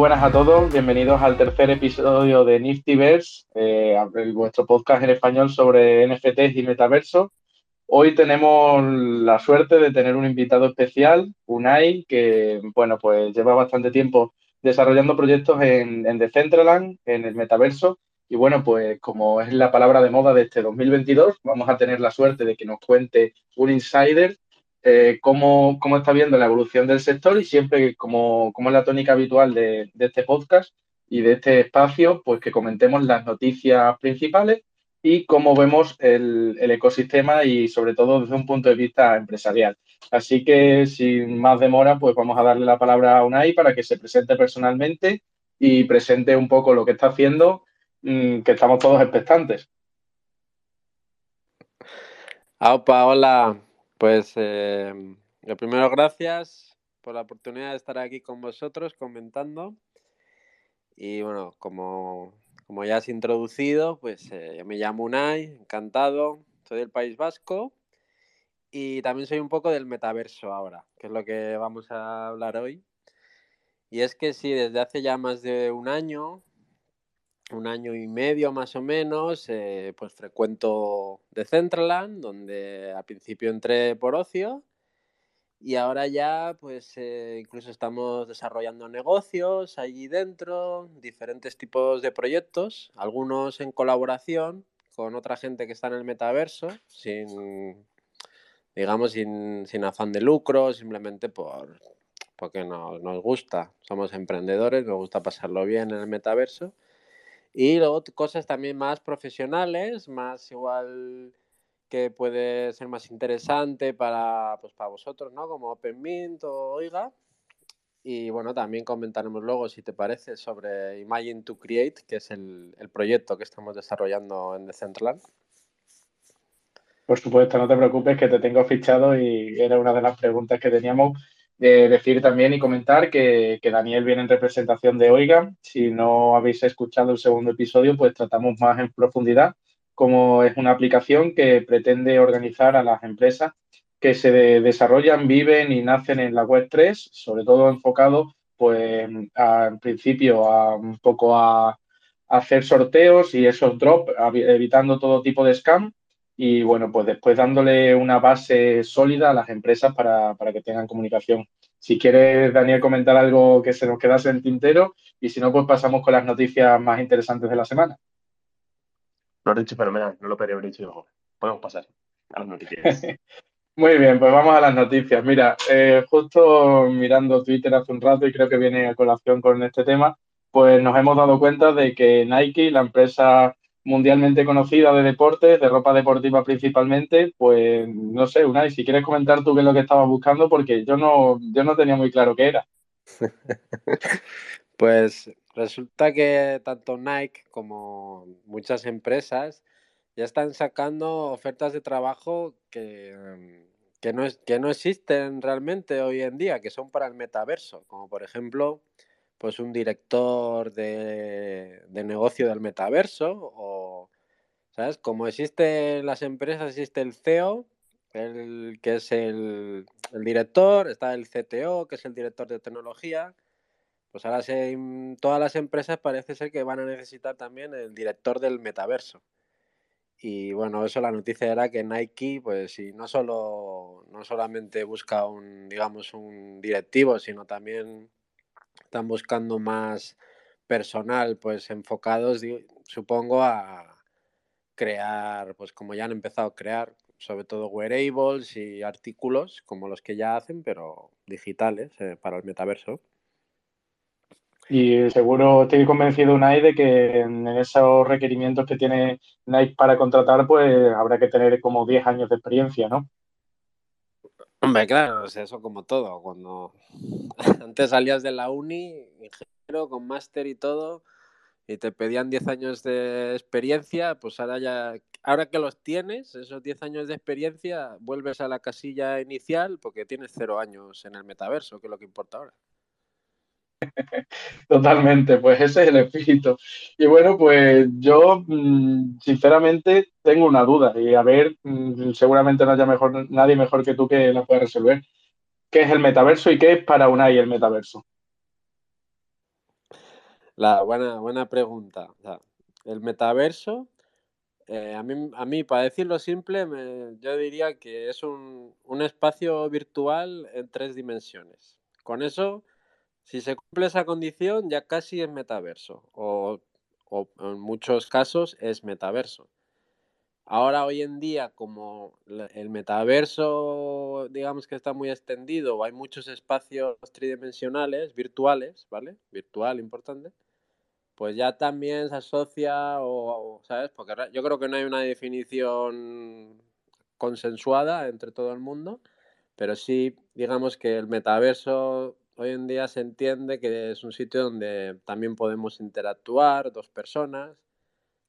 buenas a todos, bienvenidos al tercer episodio de Niftyverse, eh, vuestro podcast en español sobre NFTs y metaverso. Hoy tenemos la suerte de tener un invitado especial, Unai, que bueno, pues lleva bastante tiempo desarrollando proyectos en, en Decentraland, en el metaverso. Y bueno, pues como es la palabra de moda de este 2022, vamos a tener la suerte de que nos cuente un insider eh, cómo, está viendo la evolución del sector y siempre, como, como es la tónica habitual de, este podcast y de este espacio, pues que comentemos las noticias principales y cómo vemos el, ecosistema y sobre todo desde un punto de vista empresarial. Así que sin más demora, pues vamos a darle la palabra a Unai para que se presente personalmente y presente un poco lo que está haciendo, mm, que estamos todos expectantes. Aupa, hola. Pues eh, lo primero, gracias por la oportunidad de estar aquí con vosotros comentando. Y bueno, como, como ya has introducido, pues eh, yo me llamo Unai, encantado, soy del País Vasco y también soy un poco del metaverso ahora, que es lo que vamos a hablar hoy. Y es que sí, desde hace ya más de un año un año y medio más o menos, eh, pues frecuento Decentraland, donde al principio entré por ocio y ahora ya pues eh, incluso estamos desarrollando negocios allí dentro, diferentes tipos de proyectos, algunos en colaboración con otra gente que está en el metaverso, sin digamos sin, afán de lucro, simplemente por porque nos gusta, somos emprendedores, nos gusta pasarlo bien en el metaverso y luego cosas también más profesionales, más igual que puede ser más interesante para, pues, para vosotros, ¿no? Como OpenMint o Oiga. Y bueno, también comentaremos luego, si te parece, sobre Imagine to Create, que es el, el proyecto que estamos desarrollando en Decentraland. Por supuesto, no te preocupes que te tengo fichado y era una de las preguntas que teníamos decir también y comentar que, Daniel viene en representación de Oiga. Si no habéis escuchado el segundo episodio, pues tratamos más en profundidad cómo es una aplicación que pretende organizar a las empresas que se desarrollan, viven y nacen en la web 3, sobre todo enfocado, pues, al principio a un poco a, hacer sorteos y esos drops, evitando todo tipo de scam y bueno, pues después dándole una base sólida a las empresas para, que tengan comunicación. Si quieres, Daniel, comentar algo que se nos quedase en tintero y si no, pues pasamos con las noticias más interesantes de la semana. Lo has dicho fenomenal, no lo podría haber dicho mejor. Podemos pasar a las noticias. Muy bien, pues vamos a las noticias. Mira, eh, justo mirando Twitter hace un rato y creo que viene a colación con este tema, pues nos hemos dado cuenta de que Nike, la empresa mundialmente conocida de deportes, de ropa deportiva principalmente, pues no sé, Unai, si quieres comentar tú qué es lo que estabas buscando, porque yo no, yo no tenía muy claro qué era. pues resulta que tanto Nike como muchas empresas ya están sacando ofertas de trabajo que, que, no, que no existen realmente hoy en día, que son para el metaverso, como por ejemplo pues un director de, negocio del metaverso o, ¿sabes? Como existe en las empresas, existe el CEO, el, que es el, director, está el CTO, que es el director de tecnología, pues ahora se, todas las empresas parece ser que van a necesitar también el director del metaverso. Y bueno, eso la noticia era que Nike, pues sí, no solo no solamente busca un, digamos, un directivo, sino también están buscando más personal, pues enfocados, supongo, a crear, pues como ya han empezado a crear, sobre todo wearables y artículos como los que ya hacen, pero digitales eh, para el metaverso. Y seguro estoy convencido, Nike, de que en esos requerimientos que tiene Nike para contratar, pues habrá que tener como 10 años de experiencia, ¿no? Hombre, claro, eso como todo. Cuando antes salías de la uni, ingeniero con máster y todo, y te pedían 10 años de experiencia, pues ahora ya, ahora que los tienes, esos 10 años de experiencia, vuelves a la casilla inicial porque tienes cero años en el metaverso, que es lo que importa ahora. Totalmente, pues ese es el espíritu. Y bueno, pues yo mm, sinceramente tengo una duda y a ver, mm, seguramente no haya mejor, nadie mejor que tú que la pueda resolver. ¿Qué es el metaverso y qué es para Unai el metaverso? La buena, buena pregunta. el metaverso, eh, a, mí, a mí, para decirlo simple, yo diría que es un, un espacio virtual en tres dimensiones. Con eso, si se cumple esa condición, ya casi es metaverso. O, o en muchos casos es metaverso. Ahora, hoy en día, como el metaverso, digamos que está muy extendido, hay muchos espacios tridimensionales, virtuales, ¿vale? Virtual, importante. Pues ya también se asocia, o, ¿sabes? Porque yo creo que no hay una definición consensuada entre todo el mundo, pero sí, digamos que el metaverso hoy en día se entiende que es un sitio donde también podemos interactuar dos personas,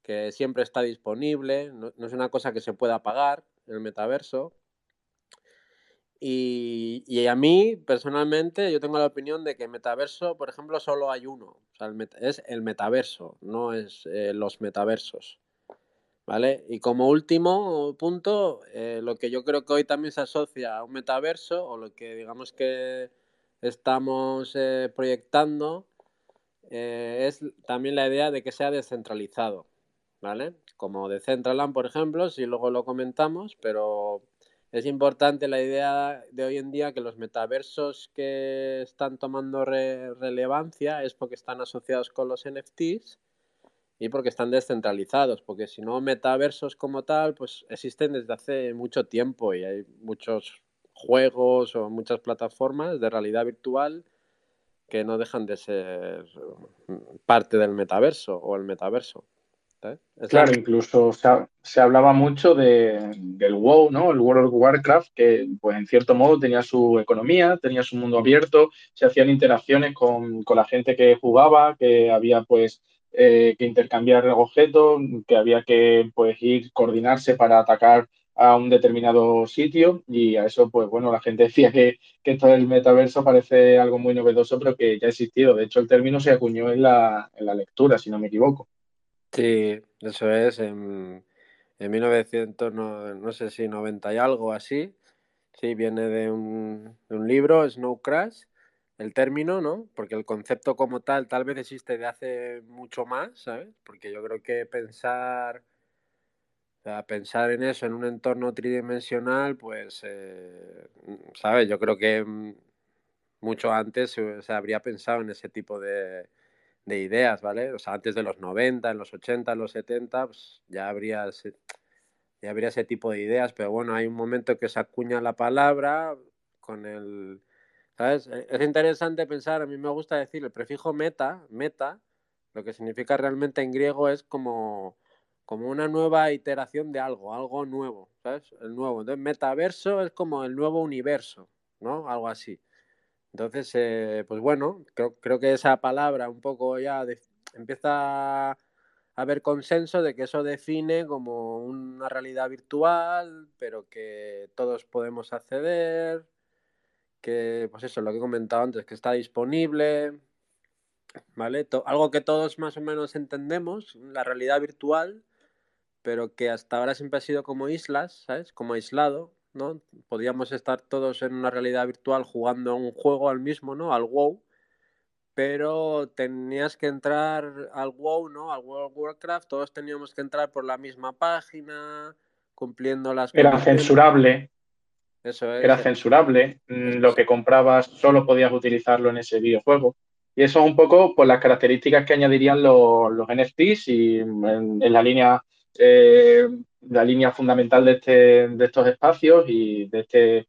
que siempre está disponible, no, es una cosa que se pueda pagar en el metaverso. Y, a mí, personalmente, yo tengo la opinión de que metaverso, por ejemplo, solo hay uno. es el metaverso, no es eh, los metaversos. ¿Vale? Y como último punto, eh, lo que yo creo que hoy también se asocia a un metaverso, o lo que digamos que estamos eh, proyectando, es también la idea de que sea descentralizado. ¿vale? Como de Centraland, por ejemplo, si luego lo comentamos, pero es importante la idea de hoy en día que los metaversos que están tomando relevancia es porque están asociados con los NFTs y porque están descentralizados, porque si no, metaversos como tal, pues existen desde hace mucho tiempo y hay muchos juegos o muchas plataformas de realidad virtual que no dejan de ser parte del metaverso o el metaverso. Claro, incluso se, hablaba mucho del WoW, ¿no? El World of Warcraft, que pues en cierto modo tenía su economía, tenía su mundo abierto, se hacían interacciones con, la gente que jugaba, que había pues eh, que intercambiar objetos, que había que pues ir coordinarse para atacar a un determinado sitio y a eso, pues bueno, la gente decía que, que esto del metaverso parece algo muy novedoso, pero que ya ha existido. De hecho, el término se acuñó en la, en la lectura, si no me equivoco. Sí, eso es, en, en 1900, no, no sé si 90 y algo así, sí, viene de un, de un libro, Snow Crash, el término, ¿no? Porque el concepto como tal tal vez existe de hace mucho más, ¿sabes? Porque yo creo que pensar, pensar en eso en un entorno tridimensional, pues, eh, ¿sabes? Yo creo que mm, mucho antes se habría pensado en ese tipo de, de ideas, ¿vale? O sea, antes de los 90, en los 80, en los 70, pues ya habría ese, ya habría ese tipo de ideas, pero bueno, hay un momento que se acuña la palabra con el... ¿Sabes? E, es interesante pensar, a mí me gusta decir el prefijo meta, meta, lo que significa realmente en griego es como, como una nueva iteración de algo, algo nuevo, ¿sabes? El nuevo. Entonces, metaverso es como el nuevo universo, ¿no? Algo así. Entonces, eh, pues bueno, creo, creo, que esa palabra un poco ya empieza a haber consenso de que eso define como una realidad virtual, pero que todos podemos acceder, que pues eso, lo que he comentado antes, que está disponible, ¿vale? algo que todos más o menos entendemos, la realidad virtual, pero que hasta ahora siempre ha sido como islas, ¿sabes? Como aislado, ¿no? Podíamos estar todos en una realidad virtual jugando a un juego al mismo, ¿no? Al WoW, pero tenías que entrar al WoW, ¿no? Al World of Warcraft, todos teníamos que entrar por la misma página, cumpliendo las... Era censurable. Eso es. Era censurable. Mm, lo que comprabas solo podías utilizarlo en ese videojuego. Y eso es un poco por pues, las características que añadirían los, los NFTs y en, la línea eh, la línea fundamental de, este, de estos espacios y de este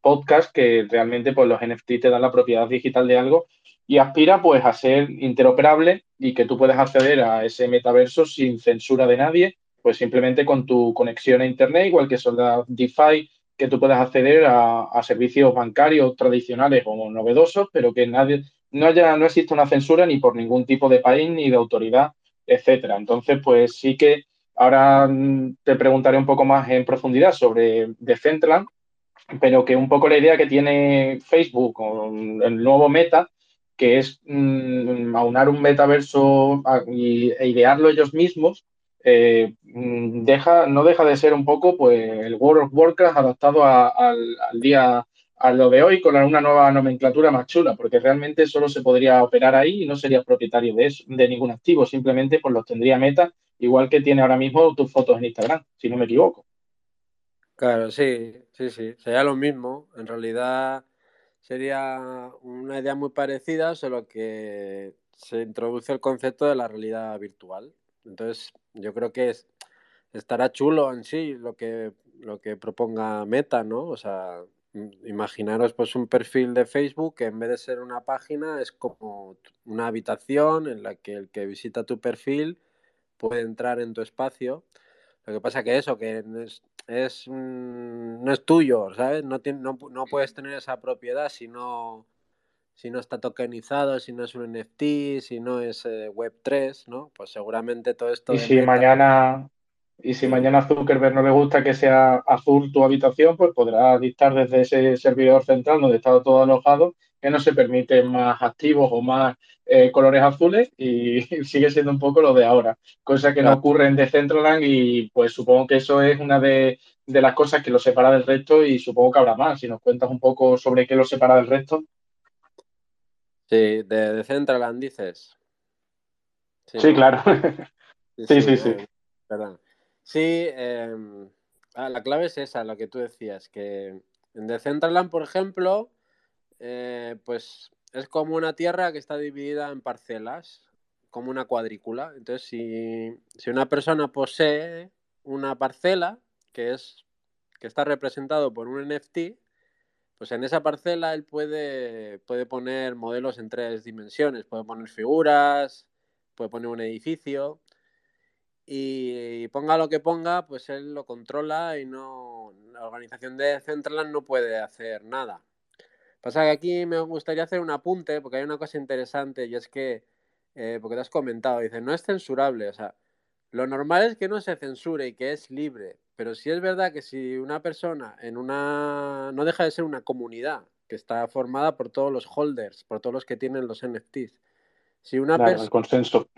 podcast que realmente pues los NFT te dan la propiedad digital de algo y aspira pues a ser interoperable y que tú puedas acceder a ese metaverso sin censura de nadie, pues simplemente con tu conexión a internet, igual que son las DeFi, que tú puedas acceder a, a servicios bancarios tradicionales o novedosos, pero que nadie, no haya, no existe una censura ni por ningún tipo de país ni de autoridad, etcétera. Entonces, pues sí que Ahora mm, te preguntaré un poco más en profundidad sobre Decentraland, pero que un poco la idea que tiene Facebook con el nuevo Meta, que es mm, aunar un metaverso e idearlo ellos mismos, eh, mm, deja, no deja de ser un poco pues, el World of Warcraft adaptado al, día a lo de hoy con una nueva nomenclatura más chula, porque realmente solo se podría operar ahí y no serías propietario de, eso, de ningún activo, simplemente pues los tendría Meta, igual que tiene ahora mismo tus fotos en Instagram, si no me equivoco. Claro, sí, sí, sí, sería lo mismo. En realidad sería una idea muy parecida, solo que se introduce el concepto de la realidad virtual. Entonces, yo creo que es, estará chulo en sí lo que, lo que proponga Meta, ¿no? O sea, imaginaros pues un perfil de Facebook que en vez de ser una página es como una habitación en la que el que visita tu perfil puede entrar en tu espacio. Lo que pasa que eso, que es, es no es tuyo, ¿sabes? No, no, no, puedes tener esa propiedad si no, si no está tokenizado, si no es un NFT, si no es eh, Web3, ¿no? Pues seguramente todo esto... Y si mañana y si mañana a Zuckerberg no le gusta que sea azul tu habitación, pues podrá dictar desde ese servidor central donde está todo alojado que no se permiten más activos o más eh, colores azules y sigue siendo un poco lo de ahora, cosa que no ocurre en Decentraland y pues supongo que eso es una de, las cosas que lo separa del resto y supongo que habrá más. Si nos cuentas un poco sobre qué lo separa del resto. Sí, de Decentraland dices. Sí, claro. sí, sí, sí. Perdón. Sí, em, ah, la clave es esa, lo que tú decías, que en Decentraland, por ejemplo, eh, pues es como una tierra que está dividida en parcelas, como una cuadrícula. Entonces, si, una persona posee una parcela que es que está representado por un NFT, pues en esa parcela él puede, puede poner modelos en tres dimensiones, puede poner figuras, puede poner un edificio y ponga lo que ponga, pues él lo controla y no la organización de Centraland no puede hacer nada. Pasa que aquí me gustaría hacer un apunte porque hay una cosa interesante y es que, eh, porque te has comentado, dice, no es censurable, o sea, lo normal es que no se censure y que es libre, pero sí es verdad que si una persona en una, no deja de ser una comunidad que está formada por todos los holders, por todos los que tienen los NFTs, si una persona... consenso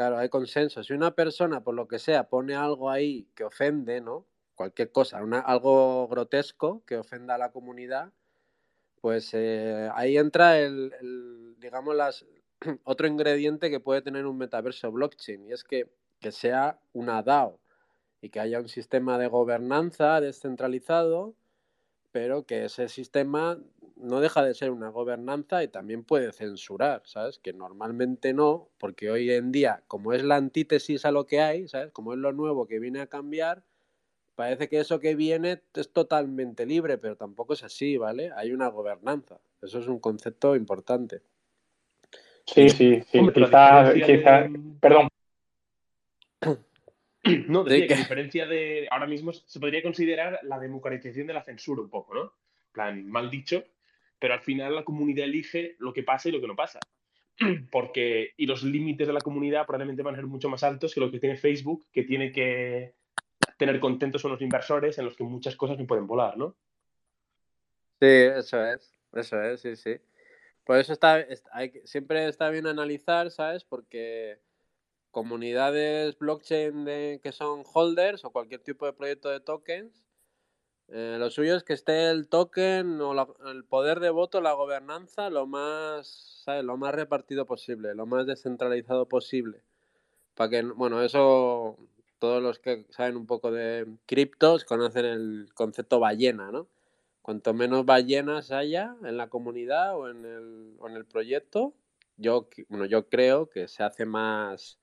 Claro, hay consenso. Si una persona, por lo que sea, pone algo ahí que ofende, ¿no? Cualquier cosa, algo grotesco que ofenda a la comunidad, pues eh, ahí entra el, digamos, otro ingrediente que puede tener un metaverso blockchain, y es que, que sea una DAO y que haya un sistema de gobernanza descentralizado, pero que ese sistema no deja de ser una gobernanza y también puede censurar, ¿sabes? Que normalmente no, porque hoy en día, como es la antítesis a lo que hay, ¿sabes? Como es lo nuevo que viene a cambiar, parece que eso que viene es totalmente libre, pero tampoco es así, ¿vale? Hay una gobernanza. Eso es un concepto importante. Sí, sí, sí. quizá, perdón. No, decía que a diferencia de ahora mismo se podría considerar la democratización de la censura un poco, ¿no? plan, mal dicho, pero al final la comunidad elige lo que pasa y lo que no pasa. Porque, y los límites de la comunidad probablemente van a ser mucho más altos que lo que tiene Facebook, que tiene que tener contentos a los inversores en los que muchas cosas no pueden volar, ¿no? Sí, eso es, eso es, sí, sí. Por eso está, siempre está bien analizar, ¿sabes? Porque comunidades blockchain de, que son holders o cualquier tipo de proyecto de tokens, eh, lo suyo es que esté el token o el poder de voto, la gobernanza, lo más, ¿sabes? lo más repartido posible, lo más descentralizado posible. Para que, bueno, eso todos los que saben un poco de criptos conocen el concepto ballena, ¿no? Cuanto menos ballenas haya en la comunidad o en el, o en el proyecto, yo, bueno, yo creo que se hace más,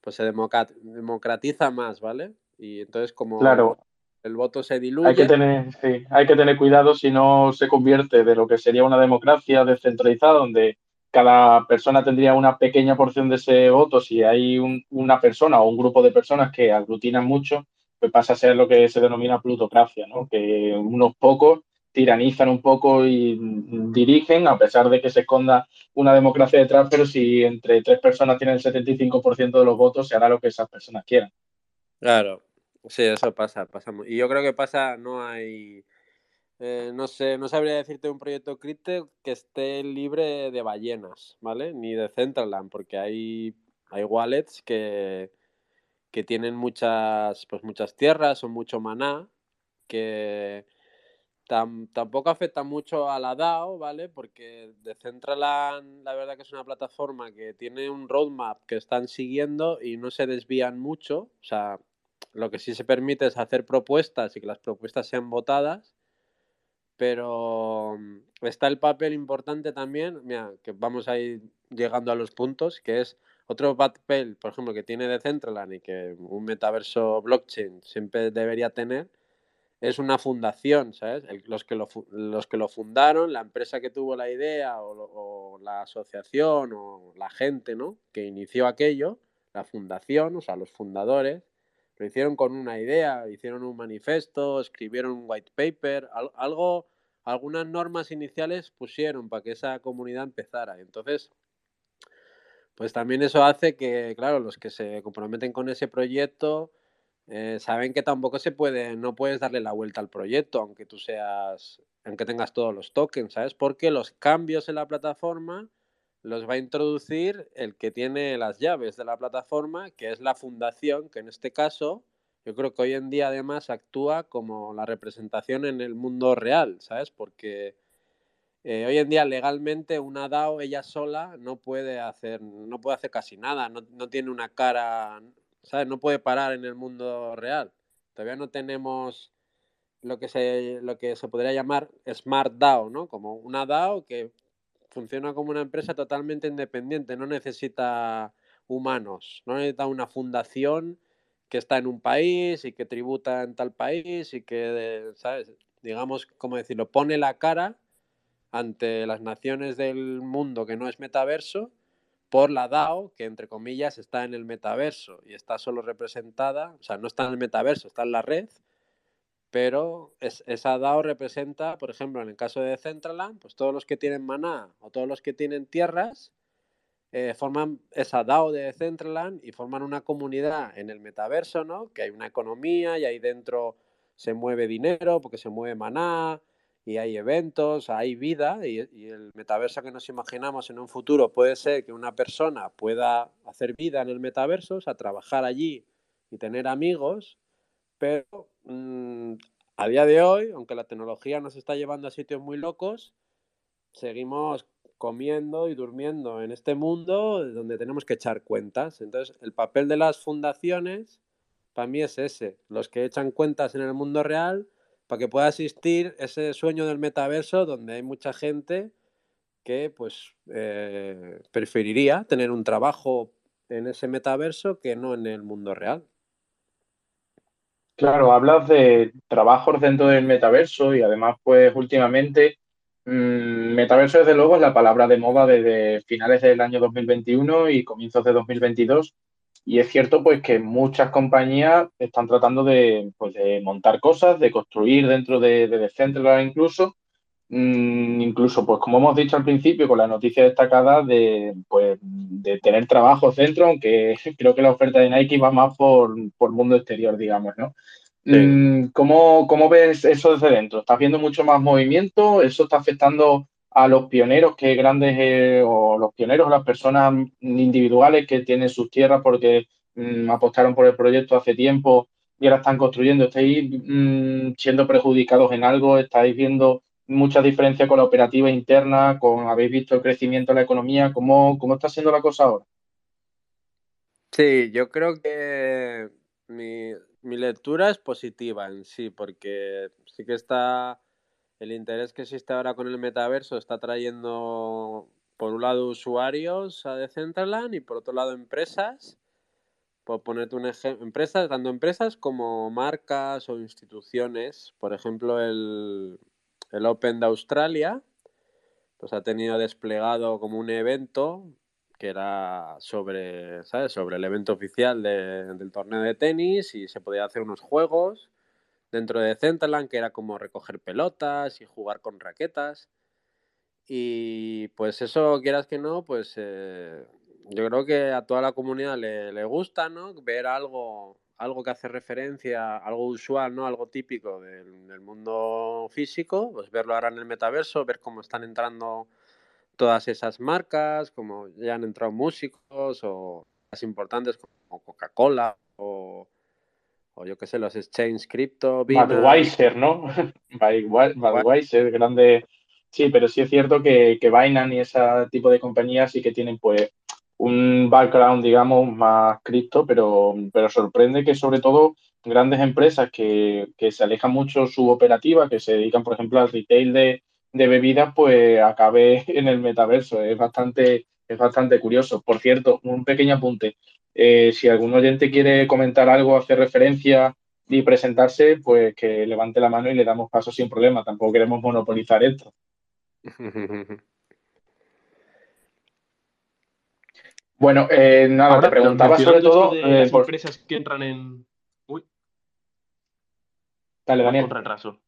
pues se democratiza más, ¿vale? Y entonces como... Claro, el voto se diluye. Hay que tener, sí, hay que tener cuidado si no se convierte de lo que sería una democracia descentralizada, donde cada persona tendría una pequeña porción de ese voto. Si hay una persona o un grupo de personas que aglutinan mucho, pues pasa a ser lo que se denomina plutocracia, ¿no? que unos pocos tiranizan un poco y dirigen, a pesar de que se esconda una democracia detrás, pero si entre tres personas tienen el 75% de los votos, se hará lo que esas personas quieran. Claro, Sí, eso pasa, pasa. Y yo creo que pasa, no hay. Eh, no sé, no sabría decirte un proyecto cripto que esté libre de ballenas, ¿vale? Ni de Centraland, porque hay, hay wallets que, que tienen muchas, pues muchas tierras o mucho maná, que, tampoco afecta mucho a la DAO, ¿vale? Porque Decentraland, la verdad que es una plataforma que tiene un roadmap que están siguiendo y no se desvían mucho. O sea, lo que sí se permite es hacer propuestas y que las propuestas sean votadas. Pero mm, está el papel importante también, mira, que vamos a ir llegando a los puntos, que es otro papel, por ejemplo, que tiene Decentraland y que un metaverso blockchain siempre debería tener, es una fundación, ¿sabes? los, que lo, los que lo fundaron, la empresa que tuvo la idea o, la asociación o la gente, ¿no? Que inició aquello, la fundación, o sea, los fundadores, lo hicieron con una idea, hicieron un manifiesto, escribieron un white paper, algo, algunas normas iniciales pusieron para que esa comunidad empezara. Entonces, pues también eso hace que, claro, los que se comprometen con ese proyecto eh, saben que tampoco se puede, no puedes darle la vuelta al proyecto, aunque tú seas, aunque tengas todos los tokens, ¿sabes? Porque los cambios en la plataforma los va a introducir el que tiene las llaves de la plataforma, que es la fundación, que en este caso yo creo que hoy en día además actúa como la representación en el mundo real, ¿sabes? Porque eh, hoy en día legalmente una DAO ella sola no puede hacer, no puede hacer casi nada, no, no tiene una cara, ¿sabes? No puede parar en el mundo real. Todavía no tenemos lo que se, lo que se podría llamar Smart DAO, ¿no? Como una DAO que funciona como una empresa totalmente independiente, no necesita humanos, no necesita una fundación que está en un país y que tributa en tal país y que, ¿sabes? Digamos, como decirlo, pone la cara ante las naciones del mundo que no es metaverso por la DAO, que entre comillas está en el metaverso y está solo representada, o sea, no está en el metaverso, está en la red, pero esa DAO representa, por ejemplo, en el caso de Decentraland, pues todos los que tienen maná o todos los que tienen tierras eh, forman esa DAO de Decentraland y forman una comunidad en el metaverso, ¿no? Que hay una economía y ahí dentro se mueve dinero porque se mueve maná, y hay eventos, hay vida y, el metaverso que nos imaginamos en un futuro puede ser que una persona pueda hacer vida en el metaverso, o sea, trabajar allí y tener amigos, pero mm, a día de hoy, aunque la tecnología nos está llevando a sitios muy locos, seguimos comiendo y durmiendo en este mundo donde tenemos que echar cuentas. Entonces, el papel de las fundaciones para mí es ese, los que echan cuentas en el mundo real para que pueda existir ese sueño del metaverso donde hay mucha gente que pues eh, preferiría tener un trabajo en ese metaverso que no en el mundo real. Claro, hablas de trabajos dentro del metaverso y además pues últimamente mmm, metaverso desde luego es la palabra de moda desde finales del año 2021 y comienzos de 2022 y es cierto pues que muchas compañías están tratando de, pues, de montar cosas, de construir dentro de, de Decentraland incluso, mm, incluso pues como hemos dicho al principio con la noticia destacada de, pues, de tener trabajos dentro, aunque creo que la oferta de Nike va más por, por mundo exterior, digamos, ¿no? Mm, ¿Cómo, ¿Cómo ves eso desde dentro? ¿Estás viendo mucho más movimiento? ¿Eso está afectando a los pioneros que grandes eh, o los pioneros, las personas individuales que tienen sus tierras porque mm, apostaron por el proyecto hace tiempo y ahora están construyendo, ¿estáis mm, siendo perjudicados en algo? ¿Estáis viendo mucha diferencia con la operativa interna? Con, ¿Habéis visto el crecimiento de la economía? ¿Cómo, cómo está siendo la cosa ahora? Sí, yo creo que mi, mi lectura es positiva en sí, porque sí que está el interés que existe ahora con el metaverso está trayendo, por un lado, usuarios a Decentraland y por otro lado, empresas. Por ponerte un ejemplo, empresas, tanto empresas como marcas o instituciones. Por ejemplo, el, el Open de Australia, pues ha tenido desplegado como un evento que era sobre, ¿sabes? Sobre el evento oficial del torneo de tenis y se podía hacer unos juegos dentro de Centerland, que era como recoger pelotas y jugar con raquetas. Y pues eso, quieras que no, pues eh, yo creo que a toda la comunidad le, gusta, ¿no? Ver algo, algo que hace referencia, algo usual, ¿no? Algo típico del, mundo físico, pues verlo ahora en el metaverso, ver cómo están entrando todas esas marcas, como ya han entrado músicos o más importantes como Coca-Cola o yo qué sé, los exchange cripto. Budweiser, ¿no? Budweiser, grande. Sí, pero sí es cierto que, que Binance y ese tipo de compañías sí que tienen pues un background, digamos, más cripto, pero, pero sorprende que sobre todo grandes empresas que, que, se alejan mucho su operativa, que se dedican, por ejemplo, al retail de, de bebidas, pues acabe en el metaverso. Es bastante, es bastante curioso. Por cierto, un pequeño apunte. Eh, si algún oyente quiere comentar algo, hacer referencia y presentarse, pues que levante la mano y le damos paso sin problema. Tampoco queremos monopolizar esto. Bueno, eh, nada, te preguntaba sobre todo de las eh, empresas que entran en. Uy. Dale, Daniel. Con retraso.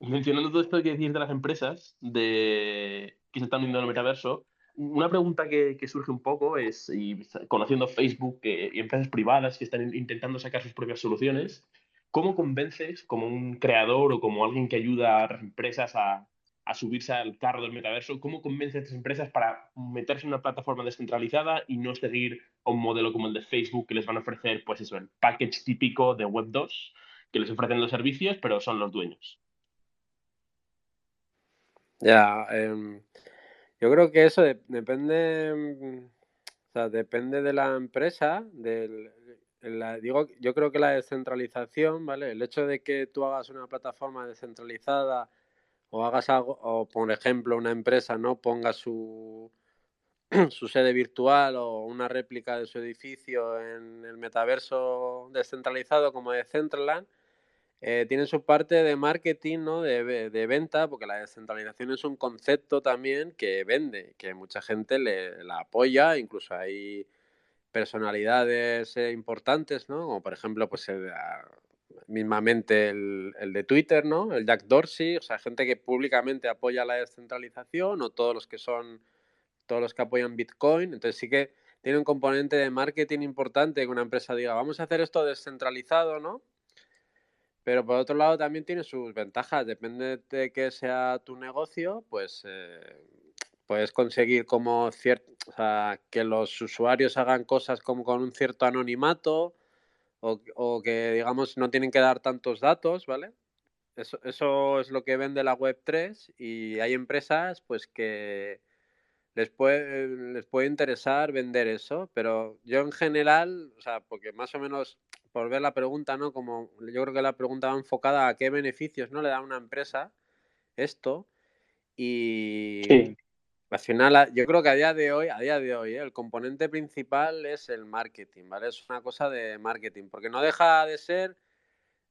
Mencionando todo esto que decís de las empresas de que se están uniendo al metaverso, una pregunta que, surge un poco es, y conociendo Facebook y empresas privadas que están intentando sacar sus propias soluciones, ¿cómo convences como un creador o como alguien que ayuda a las empresas a, subirse al carro del metaverso, cómo convences a estas empresas para meterse en una plataforma descentralizada y no seguir un modelo como el de Facebook que les van a ofrecer, pues eso, el package típico de Web 2, que les ofrecen los servicios, pero son los dueños? Ya, em, yo creo que eso depende, mm, o sea, depende de la empresa, digo, yo creo que la descentralización, ¿vale? El hecho de que tú hagas una plataforma descentralizada o hagas algo, o por ejemplo una empresa, ¿no? Ponga su, su sede virtual o una réplica de su edificio en el metaverso descentralizado como de Centraland, eh, tienen su parte de marketing, ¿no? De, de, venta, porque la descentralización es un concepto también que vende, que mucha gente le, la apoya, incluso hay personalidades eh, importantes, ¿no? Como por ejemplo, pues ah, mismamente el, el, de Twitter, ¿no? El Jack Dorsey, o sea, gente que públicamente apoya la descentralización o todos los que son, todos los que apoyan Bitcoin. Entonces sí que tiene un componente de marketing importante que una empresa diga, vamos a hacer esto descentralizado, ¿no? Pero por otro lado también tiene sus ventajas. Depende de qué sea tu negocio, pues eh, puedes conseguir como cierto, sea, que los usuarios hagan cosas como con un cierto anonimato o, o, que digamos no tienen que dar tantos datos, ¿vale? Eso, eso es lo que vende la web 3 y hay empresas pues que les puede, les puede interesar vender eso, pero yo en general, o sea, porque más o menos por ver la pregunta, ¿no? Como yo creo que la pregunta va enfocada a qué beneficios no le da a una empresa esto. Y al final, yo creo que a día de hoy, a día de hoy, ¿eh? el componente principal es el marketing, ¿vale? Es una cosa de marketing, porque no deja de ser.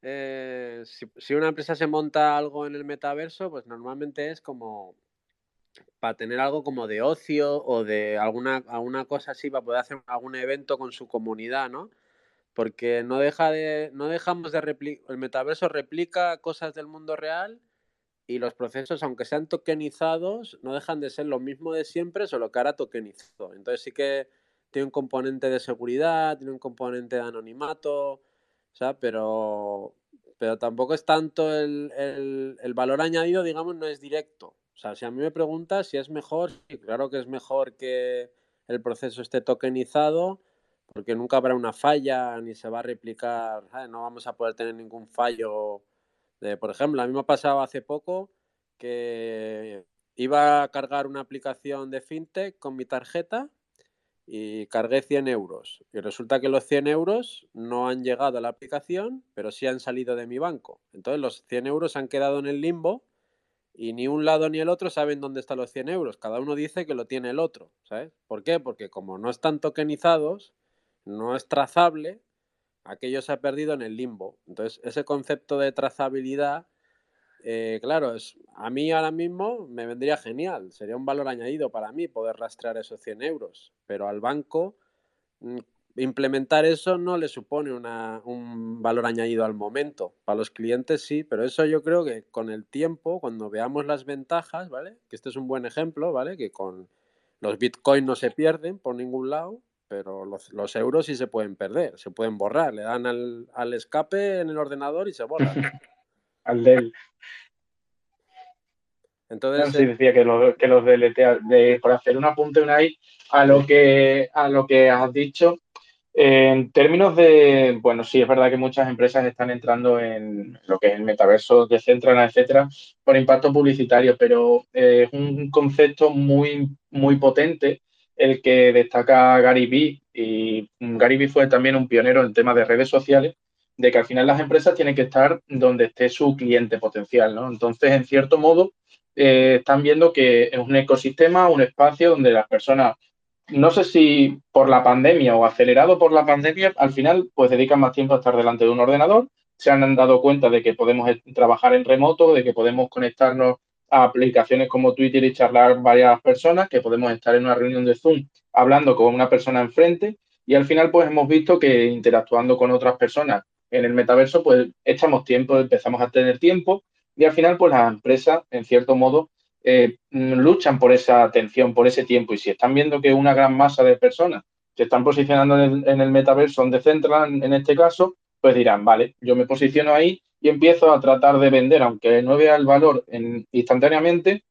Eh, si, una empresa se monta algo en el metaverso, pues normalmente es como para tener algo como de ocio o de alguna, alguna cosa así, para poder hacer algún evento con su comunidad, ¿no? porque no deja de no dejamos de replicar el metaverso replica cosas del mundo real y los procesos aunque sean tokenizados no dejan de ser lo mismo de siempre solo que ahora tokenizado. Entonces sí que tiene un componente de seguridad tiene un componente de anonimato o pero pero tampoco es tanto el, el, valor añadido digamos no es directo. O sea si a mí me preguntas si es mejor claro que es mejor que el proceso esté tokenizado porque nunca habrá una falla ni se va a replicar, no vamos a poder tener ningún fallo. Por ejemplo, a mí me ha pasado hace poco que iba a cargar una aplicación de fintech con mi tarjeta y cargué 100 euros. Y resulta que los 100 euros no han llegado a la aplicación, pero sí han salido de mi banco. Entonces los 100 euros han quedado en el limbo y ni un lado ni el otro saben dónde están los 100 euros. Cada uno dice que lo tiene el otro. ¿Sabes? ¿Por qué? Porque como no están tokenizados, no es trazable, aquello se ha perdido en el limbo. Entonces, ese concepto de trazabilidad, eh, claro, es, a mí ahora mismo me vendría genial, sería un valor añadido para mí poder rastrear esos 100 euros, pero al banco mm, implementar eso no le supone un valor añadido al momento. Para los clientes sí, pero eso yo creo que con el tiempo, cuando veamos las ventajas, ¿vale? Que este es un buen ejemplo, ¿vale? Que con los bitcoins no se pierden por ningún lado, pero los, euros sí se pueden perder, se pueden borrar. Le dan al, escape en el ordenador y se borran. al del. Entonces. sí, decía que los, que de, por hacer un apunte, una a lo que a lo que has dicho. En términos de, bueno, sí, es verdad que muchas empresas están entrando en lo que es el metaverso de Centrana, etcétera, por impacto publicitario, pero eh, es un concepto muy, muy potente el que destaca Gary Vee. Y Gary Vee fue también un pionero en temas de redes sociales, de que al final las empresas tienen que estar donde esté su cliente potencial, ¿no? Entonces, en cierto modo, eh, están viendo que es un ecosistema, un espacio donde las personas no sé si por la pandemia o acelerado por la pandemia, al final pues dedican más tiempo a estar delante de un ordenador, se han dado cuenta de que podemos trabajar en remoto, de que podemos conectarnos a aplicaciones como Twitter y charlar varias personas, que podemos estar en una reunión de Zoom hablando con una persona enfrente y al final pues hemos visto que interactuando con otras personas en el metaverso pues echamos tiempo, empezamos a tener tiempo y al final pues las empresas en cierto modo eh, luchan por esa atención, por ese tiempo. Y si están viendo que una gran masa de personas se están posicionando en el, metaverso, donde centran en este caso, pues dirán, vale, yo me posiciono ahí y empiezo a tratar de vender, aunque no vea el valor instantáneamente,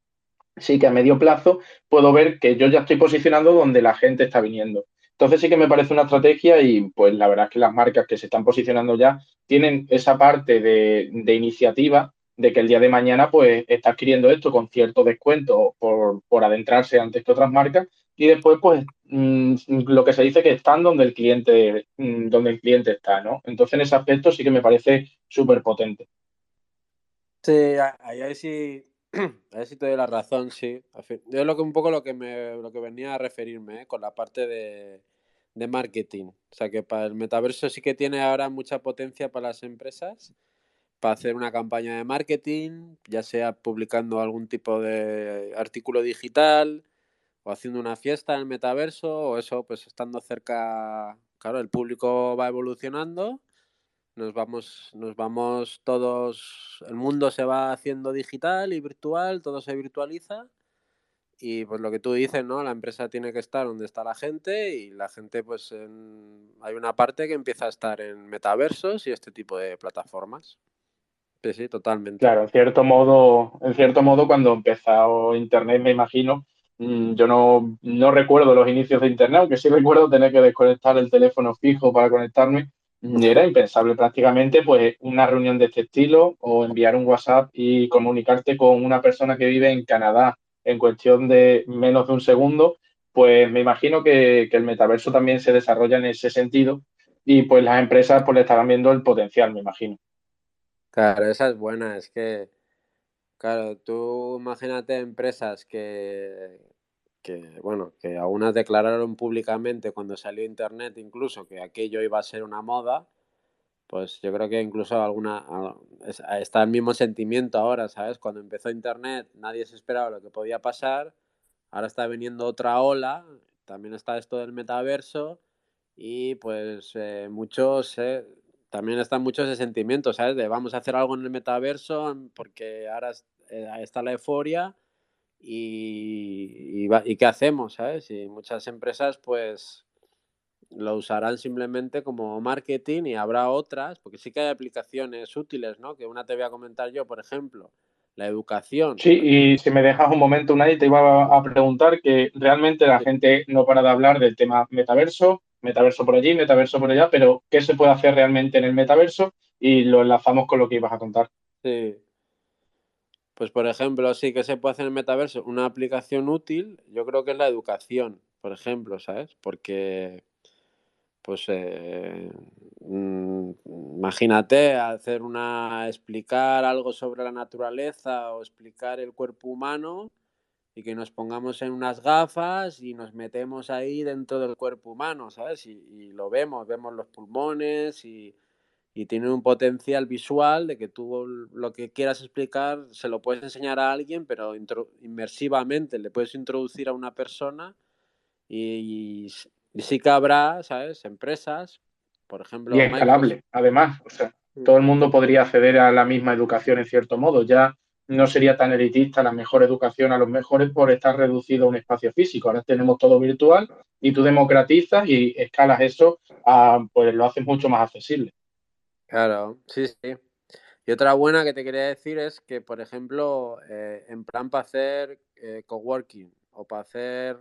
sí que a medio plazo puedo ver que yo ya estoy posicionando donde la gente está viniendo. Entonces sí que me parece una estrategia y pues la verdad es que las marcas que se están posicionando ya tienen esa parte de, de iniciativa de que el día de mañana pues está adquiriendo esto con cierto descuento por, adentrarse antes que otras marcas y después pues mm, lo que se dice que están donde el cliente mm, donde el cliente está, ¿no? Entonces en ese aspecto sí que me parece súper potente. Sí, ahí, sí, ahí sí te doy la razón, sí. Es lo que un poco lo que me lo que venía a referirme ¿eh? con la parte de, de marketing. O sea que para el metaverso sí que tiene ahora mucha potencia para las empresas para hacer una campaña de marketing, ya sea publicando algún tipo de artículo digital o haciendo una fiesta en el metaverso o eso, pues estando cerca, claro, el público va evolucionando, nos vamos, nos vamos todos, el mundo se va haciendo digital y virtual, todo se virtualiza y pues lo que tú dices, ¿no? La empresa tiene que estar donde está la gente y la gente pues hay una parte que empieza a estar en metaversos y este tipo de plataformas. Sí, sí, totalmente. Claro, en cierto modo, en cierto modo cuando empezó Internet, me imagino, mm, yo no, no recuerdo los inicios de Internet, aunque sí recuerdo tener que desconectar el teléfono fijo para conectarme. Era impensable prácticamente pues una reunión de este estilo o enviar un WhatsApp y comunicarte con una persona que vive en Canadá en cuestión de menos de un segundo, pues me imagino que, que el metaverso también se desarrolla en ese sentido y pues las empresas pues le estarán viendo el potencial, me imagino. Claro, esa es buena, es que, claro, tú imagínate empresas que, que, bueno, que algunas declararon públicamente cuando salió Internet incluso que aquello iba a ser una moda, pues yo creo que incluso alguna, está el mismo sentimiento ahora, ¿sabes? Cuando empezó Internet nadie se esperaba lo que podía pasar, ahora está viniendo otra ola, también está esto del metaverso y pues eh, muchos... También está mucho ese sentimiento, ¿sabes? De vamos a hacer algo en el metaverso porque ahora eh, está la euforia y, y, qué hacemos, ¿sabes? Y muchas empresas pues lo usarán simplemente como marketing y habrá otras, porque sí que hay aplicaciones útiles, ¿no? Que una te voy a comentar yo, por ejemplo, la educación. Sí, y si me dejas un momento, Unai, te iba a preguntar que realmente la gente no para de hablar del tema metaverso, metaverso por allí, metaverso por allá, pero ¿qué se puede hacer realmente en el metaverso? Y lo enlazamos con lo que ibas a contar. Sí. Pues por ejemplo, sí, que se puede hacer en el metaverso? Una aplicación útil, yo creo que es la educación, por ejemplo, ¿sabes? Porque, pues, eh, mm, imagínate hacer una, explicar algo sobre la naturaleza o explicar el cuerpo humano y que nos pongamos en unas gafas y nos metemos ahí dentro del cuerpo humano, ¿sabes? Y, lo vemos, vemos los pulmones y, tiene un potencial visual de que tú lo que quieras explicar se lo puedes enseñar a alguien, pero inmersivamente le puedes introducir a una persona y, sí que habrá, ¿sabes? Empresas, por ejemplo... Y escalable, además, o sea, mm. todo el mundo podría acceder a la misma educación en cierto modo. Ya no sería tan elitista la mejor educación a los mejores por estar reducido a un espacio físico. Ahora tenemos todo virtual y tú democratizas y escalas eso, pues lo haces mucho más accesible. Claro, sí, sí. Y otra buena que te quería decir es que, por ejemplo, eh, en plan para hacer eh, coworking o para hacer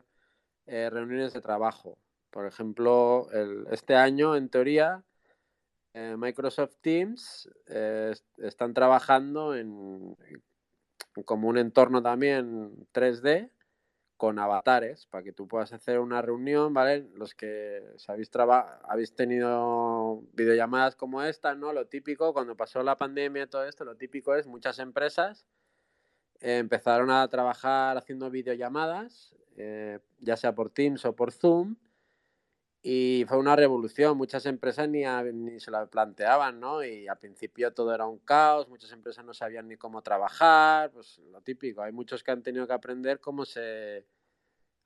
eh, reuniones de trabajo, Por ejemplo, este año, en teoría, eh, Microsoft Teams están trabajando en, como un entorno también 3D con avatares para que tú puedas hacer una reunión, ¿vale? Los que habéis, habéis tenido videollamadas como esta, ¿no? Lo típico, cuando pasó la pandemia todo esto, lo típico es muchas empresas empezaron a trabajar haciendo videollamadas, eh, ya sea por Teams o por Zoom, y fue una revolución. Muchas empresas ni, ni se la planteaban, ¿no? Y al principio todo era un caos, muchas empresas no sabían ni cómo trabajar, pues lo típico. Hay muchos que han tenido que aprender cómo se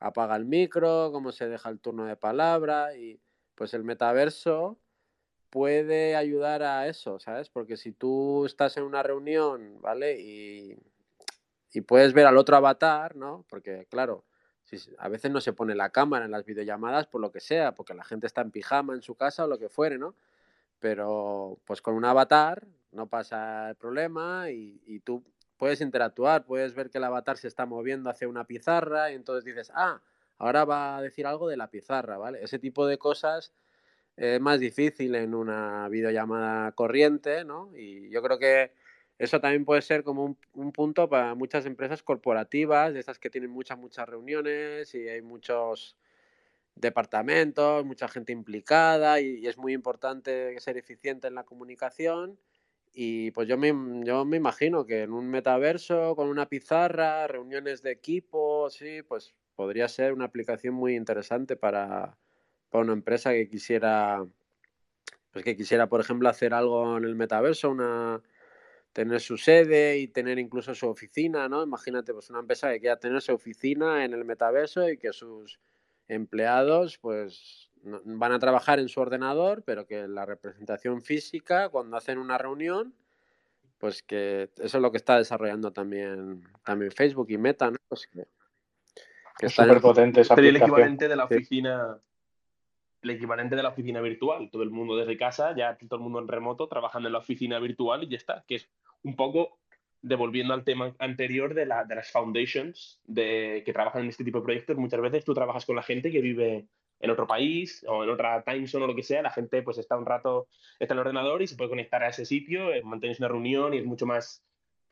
apaga el micro, cómo se deja el turno de palabra y pues el metaverso puede ayudar a eso, ¿sabes? Porque si tú estás en una reunión, ¿vale? Y, y puedes ver al otro avatar, ¿no? Porque claro, a veces no se pone la cámara en las videollamadas por lo que sea, porque la gente está en pijama en su casa o lo que fuere, ¿no? Pero pues con un avatar no pasa el problema y, tú puedes interactuar, puedes ver que el avatar se está moviendo hacia una pizarra y entonces dices, ah, ahora va a decir algo de la pizarra, ¿vale? Ese tipo de cosas es más difícil en una videollamada corriente, ¿no? Y yo creo que eso también puede ser como un, punto para muchas empresas corporativas, de estas que tienen muchas, muchas reuniones y hay muchos departamentos, mucha gente implicada y, es muy importante ser eficiente en la comunicación. Y pues yo me, yo me imagino que en un metaverso, con una pizarra, reuniones de equipo, sí, pues podría ser una aplicación muy interesante para, para una empresa que quisiera, pues que quisiera, por ejemplo, hacer algo en el metaverso, una tener su sede y tener incluso su oficina, ¿no? Imagínate, pues una empresa que quiera tener su oficina en el metaverso y que sus empleados, pues, van a trabajar en su ordenador, pero que la representación física, cuando hacen una reunión, pues que eso es lo que está desarrollando también, también Facebook y Meta, ¿no? Pues que, es súper potente esa Sería el equivalente de la oficina el equivalente de la oficina virtual. Todo el mundo desde casa, ya todo el mundo en remoto, trabajando en la oficina virtual y ya está. Que es un poco devolviendo al tema anterior de, la, las foundations de, que trabajan en este tipo de proyectos. Muchas veces tú trabajas con la gente que vive en otro país o en otra time zone o lo que sea. La gente pues está un rato, está en el ordenador y se puede conectar a ese sitio, eh, mantienes una reunión y es mucho más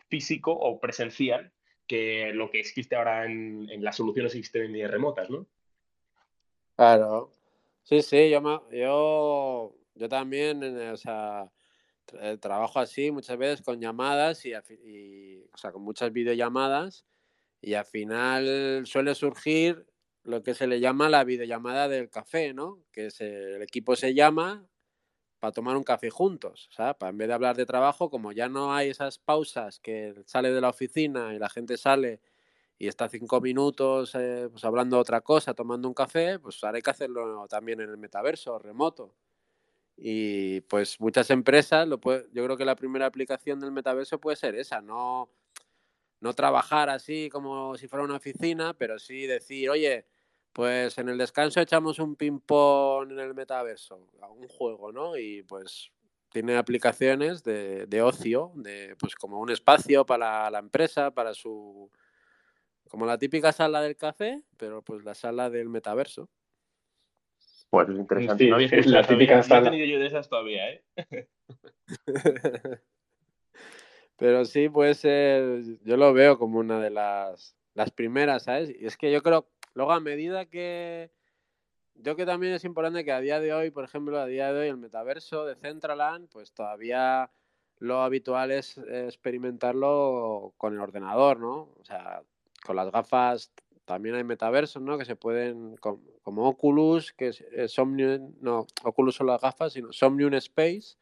físico o presencial que lo que existe ahora en, las soluciones que existen en remotas, ¿no? Claro, Sí, sí, yo, yo, yo también, o sea, trabajo así muchas veces con llamadas y, o sea, con muchas videollamadas y al final suele surgir lo que se le llama la videollamada del café, ¿no? Que el equipo se llama para tomar un café juntos, o sea, para en vez de hablar de trabajo, como ya no hay esas pausas que sale de la oficina y la gente sale y está cinco minutos eh, pues hablando de otra cosa, tomando un café, pues ahora hay que hacerlo también en el metaverso, remoto. Y pues muchas empresas, lo yo creo que la primera aplicación del metaverso puede ser esa, no, no trabajar así como si fuera una oficina, pero sí decir, oye, pues en el descanso echamos un ping-pong en el metaverso, un juego, ¿no? Y pues tiene aplicaciones de, de ocio, de, pues como un espacio para la empresa, para su como la típica sala del café, pero pues la sala del metaverso. Pues es interesante. no es la típica sala. No he tenido yo de esas todavía, ¿eh? pero sí, puede ser. Yo lo veo como una de las, las primeras, ¿sabes? Y es que yo creo, luego a medida que. Yo que también es importante que a día de hoy, por ejemplo, a día de hoy el metaverso de Centraland, pues todavía lo habitual es experimentarlo con el ordenador, ¿no? O sea, con las gafas también hay metaversos, ¿no? Que se pueden, como, Oculus, que es, Somnium, no, Oculus son las gafas, sino Somnium Space,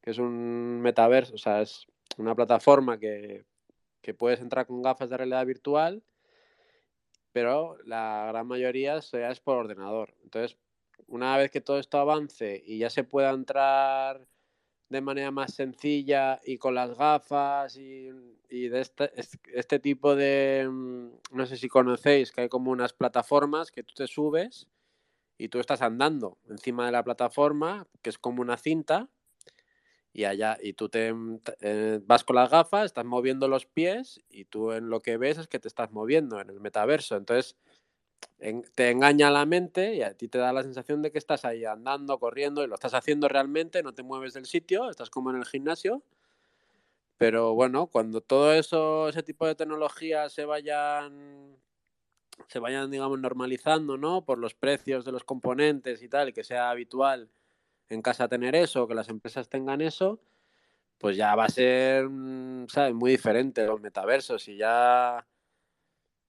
que es un metaverso, o sea, es una plataforma que, que puedes entrar con gafas de realidad virtual, pero la gran mayoría es por ordenador. Entonces, una vez que todo esto avance y ya se pueda entrar de manera más sencilla y con las gafas y, de este, este, tipo de, mm, no sé si conocéis, que hay como unas plataformas que tú te subes y tú estás andando encima de la plataforma, que es como una cinta, y allá, y tú te mm, eh, vas con las gafas, estás moviendo los pies y tú en lo que ves es que te estás moviendo en el metaverso. Entonces, te engaña la mente y a ti te da la sensación de que estás ahí andando, corriendo y lo estás haciendo realmente, no te mueves del sitio, estás como en el gimnasio. Pero bueno, cuando todo eso, ese tipo de tecnologías se vayan, se vayan, digamos, normalizando, ¿no? Por los precios de los componentes y tal, que sea habitual en casa tener eso, que las empresas tengan eso, pues ya va a ser, mm, ¿sabes? Muy diferente los metaversos y ya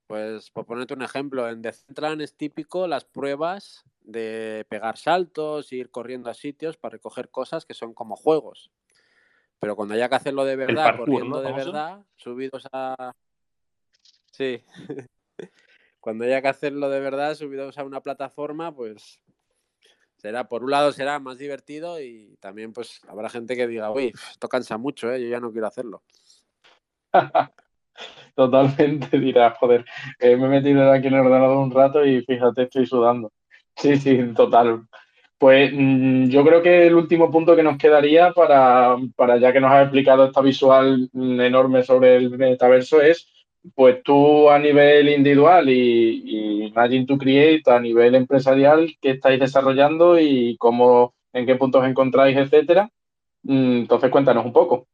pues por ponerte un ejemplo, en Decentraland es típico las pruebas de pegar saltos, ir corriendo a sitios para recoger cosas que son como juegos. Pero cuando haya que hacerlo de verdad, corriendo de verdad, subidos a. Sí. cuando haya que hacerlo de verdad, subidos a una plataforma, pues será, por un lado será más divertido y también pues habrá gente que diga, uy, esto cansa mucho, ¿eh? yo ya no quiero hacerlo. Totalmente dirás, joder, eh, me he metido aquí en el ordenador un rato y fíjate, estoy sudando. Sí, sí, total. Pues mm, yo creo que el último punto que nos quedaría para, para ya que nos has explicado esta visual mm, enorme sobre el metaverso es, pues tú a nivel individual y, y Imagine to Create a nivel empresarial, ¿qué estáis desarrollando y cómo, en qué puntos encontráis, etcétera? Mm, entonces cuéntanos un poco.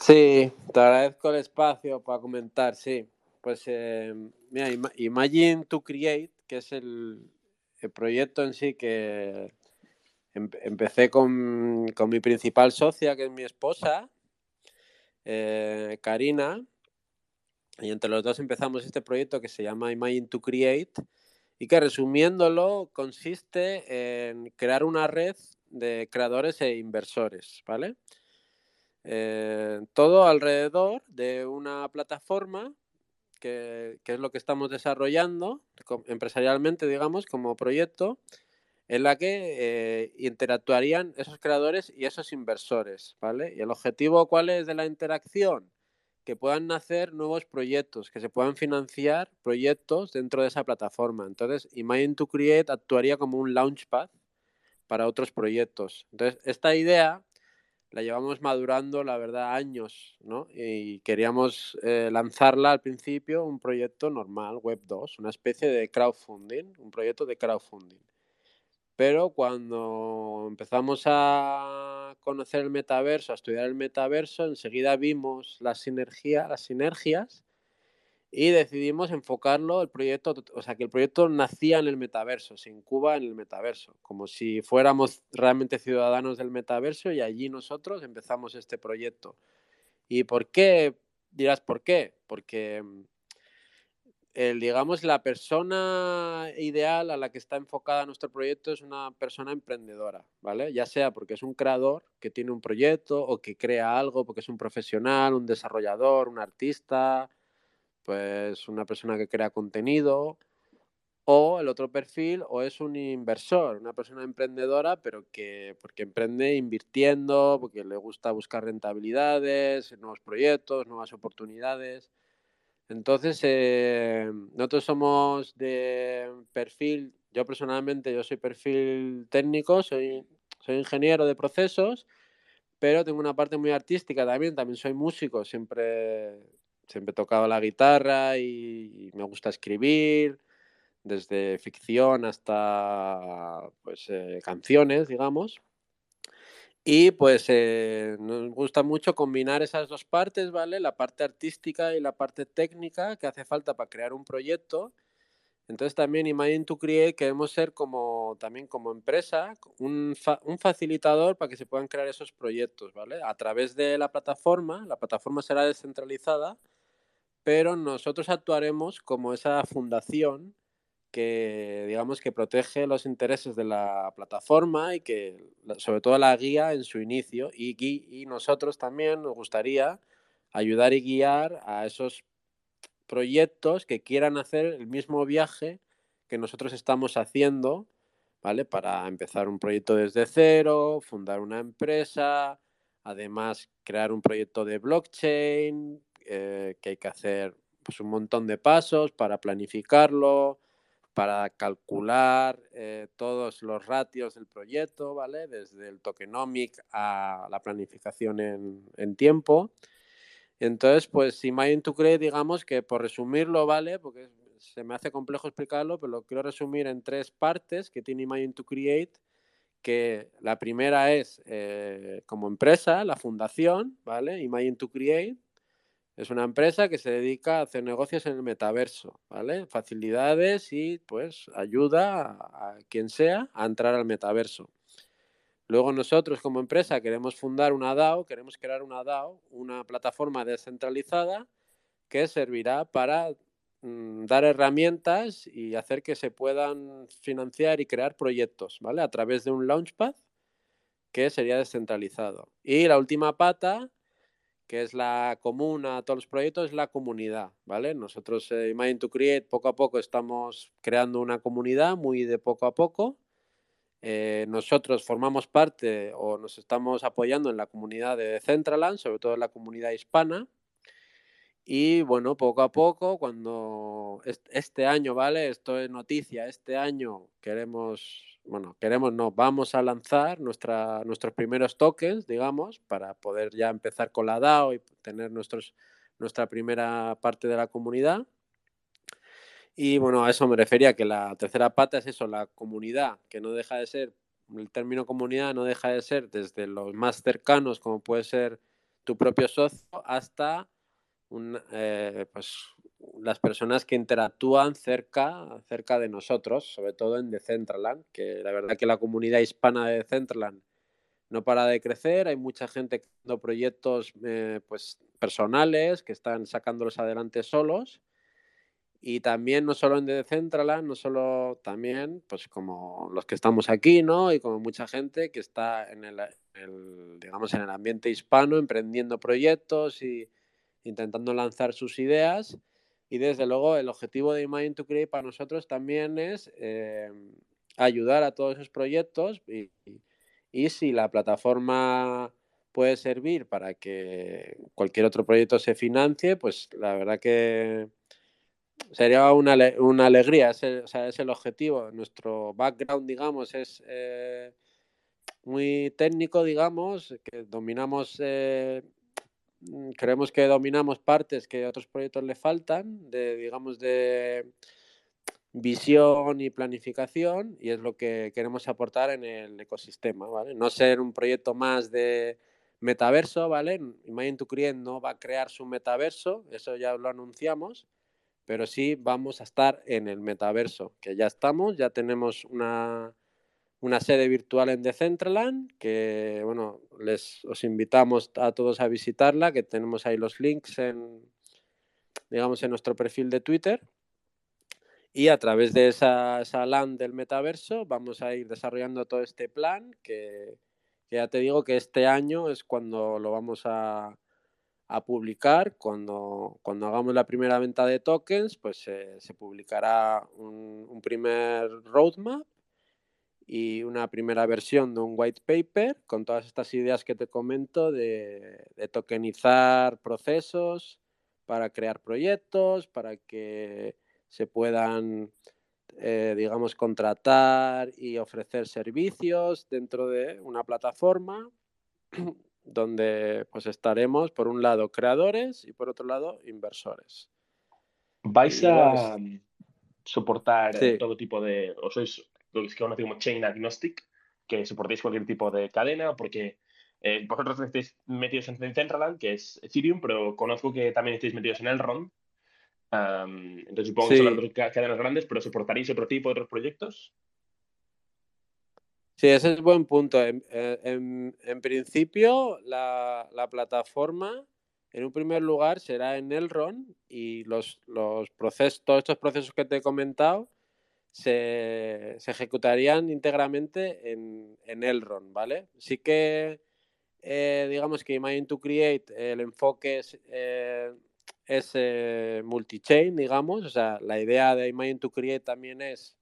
Sí, te agradezco el espacio para comentar, sí. Pues eh, mira, Imagine to Create, que es el, proyecto en sí que em, empecé con, mi principal socia, que es mi esposa, eh, Karina, y entre los dos empezamos este proyecto que se llama Imagine to Create y que resumiéndolo consiste en crear una red de creadores e inversores, ¿vale? Eh, todo alrededor de una plataforma que, es lo que estamos desarrollando empresarialmente, digamos, como proyecto, en la que eh, interactuarían esos creadores y esos inversores, ¿vale? Y el objetivo, ¿cuál es de la interacción? Que puedan nacer nuevos proyectos, que se puedan financiar proyectos dentro de esa plataforma. Entonces, Imagine to Create actuaría como un launchpad para otros proyectos. Entonces, esta idea la llevamos madurando, la verdad, años, ¿no? Y queríamos eh, lanzarla al principio, un proyecto normal, Web 2, una especie de crowdfunding, un proyecto de crowdfunding. Pero cuando empezamos a conocer el metaverso, a estudiar el metaverso, enseguida vimos la sinergia, las sinergias y decidimos enfocarlo el proyecto, o sea, que el proyecto nacía en el metaverso, se incuba en el metaverso, como si fuéramos realmente ciudadanos del metaverso y allí nosotros empezamos este proyecto. ¿Y por qué? Dirás, ¿por qué? Porque, mm, digamos, la persona ideal a la que está enfocada nuestro proyecto es una persona emprendedora, ¿vale? Ya sea porque es un creador que tiene un proyecto o que crea algo, porque es un profesional, un desarrollador, un artista, pues una persona que crea contenido, o el otro perfil, o es un inversor, una persona emprendedora, pero que porque emprende invirtiendo, porque le gusta buscar rentabilidades, nuevos proyectos, nuevas oportunidades. Entonces, eh, nosotros somos de perfil, yo personalmente, yo soy perfil técnico, soy, soy ingeniero de procesos, pero tengo una parte muy artística también, también soy músico, siempre siempre he tocado la guitarra y, me gusta escribir, desde ficción hasta pues, eh, canciones, digamos. Y pues eh, nos gusta mucho combinar esas dos partes, ¿vale? La parte artística y la parte técnica que hace falta para crear un proyecto. Entonces también Imagine to Create queremos ser como también como empresa un, un, facilitador para que se puedan crear esos proyectos, ¿vale? A través de la plataforma, la plataforma será descentralizada, pero nosotros actuaremos como esa fundación que digamos que protege los intereses de la plataforma y que sobre todo la guía en su inicio y, y nosotros también nos gustaría ayudar y guiar a esos proyectos que quieran hacer el mismo viaje que nosotros estamos haciendo, ¿vale? Para empezar un proyecto desde cero, fundar una empresa, además crear un proyecto de blockchain, eh, que hay que hacer pues, un montón de pasos para planificarlo, para calcular eh, todos los ratios del proyecto, ¿vale? Desde el tokenomic a la planificación en, tiempo. Entonces, pues Imagine to Create, digamos que por resumirlo, ¿vale? Porque se me hace complejo explicarlo, pero lo quiero resumir en tres partes que tiene Imagine to Create, que la primera es eh, como empresa, la fundación, ¿vale? Imagine to Create, es una empresa que se dedica a hacer negocios en el metaverso, ¿vale? Facilidades y pues ayuda a, quien sea a entrar al metaverso. Luego nosotros como empresa queremos fundar una DAO, queremos crear una DAO, una plataforma descentralizada que servirá para mm, dar herramientas y hacer que se puedan financiar y crear proyectos, ¿vale? A través de un launchpad que sería descentralizado. Y la última pata que es la común a todos los proyectos, es la comunidad, ¿vale? Nosotros, eh, Imagine to Create, poco a poco estamos creando una comunidad, muy de poco a poco. Eh, nosotros formamos parte o nos estamos apoyando en la comunidad de Centraland, sobre todo en la comunidad hispana. Y bueno, poco a poco, cuando este año, ¿vale? Esto es noticia, este año queremos bueno, queremos, no, vamos a lanzar nuestra, nuestros primeros tokens, digamos, para poder ya empezar con la DAO y tener nuestros, nuestra primera parte de la comunidad. Y bueno, a eso me refería, que la tercera pata es eso, la comunidad, que no deja de ser, el término comunidad no deja de ser desde los más cercanos, como puede ser tu propio socio, hasta un, eh, pues, las personas que interactúan cerca, cerca de nosotros, sobre todo en Decentraland, que la verdad que la comunidad hispana de Decentraland no para de crecer, hay mucha gente creando proyectos eh, pues, personales que están sacándolos adelante solos. Y también no solo en Decentraland, no solo también, pues como los que estamos aquí, ¿no? Y como mucha gente que está en el, digamos, en el ambiente hispano, emprendiendo proyectos y intentando lanzar sus ideas. Y desde luego el objetivo de Imagine to Create para nosotros también es eh, ayudar a todos esos proyectos y, y, si la plataforma puede servir para que cualquier otro proyecto se financie, pues la verdad que sería una, una alegría, es el, es el objetivo. Nuestro background, digamos, es eh, muy técnico, digamos, que dominamos eh, creemos que dominamos partes que a otros proyectos le faltan, de, digamos, de visión y planificación, y es lo que queremos aportar en el ecosistema, ¿vale? No ser un proyecto más de metaverso, ¿vale? Imagine to Create no va a crear su metaverso, eso ya lo anunciamos, pero sí vamos a estar en el metaverso, que ya estamos, ya tenemos una una sede virtual en Decentraland, que bueno, les os invitamos a todos a visitarla, que tenemos ahí los links en digamos en nuestro perfil de Twitter. Y a través de esa, esa LAN del metaverso vamos a ir desarrollando todo este plan que, ya te digo que este año es cuando lo vamos a, a publicar. Cuando, cuando hagamos la primera venta de tokens, pues se publicará un primer roadmap y una primera versión de un white paper con todas estas ideas que te comento de, tokenizar procesos para crear proyectos, para que se puedan, eh, digamos, contratar y ofrecer servicios dentro de una plataforma donde pues estaremos, por un lado, creadores y por otro lado, inversores. ¿Vais a soportar todo tipo de, o sois lo que se conoce como chain agnostic, que soportéis cualquier tipo de cadena, porque eh, vosotros estáis metidos en Centraland, que es Ethereum, pero conozco que también estáis metidos en Elrond. entonces supongo que son las dos cadenas grandes, pero ¿soportaréis otro tipo de otros proyectos? Sí, ese es buen punto. En, eh, principio, la, plataforma, en un primer lugar, será en Elrond y los, los procesos, todos estos procesos que te he comentado se, ejecutarían íntegramente en, en Elrond, ¿vale? Sí que, eh, digamos que Imagine to Create, el enfoque es, eh, es eh, multi-chain, digamos, o sea, la idea de Imagine to Create también es,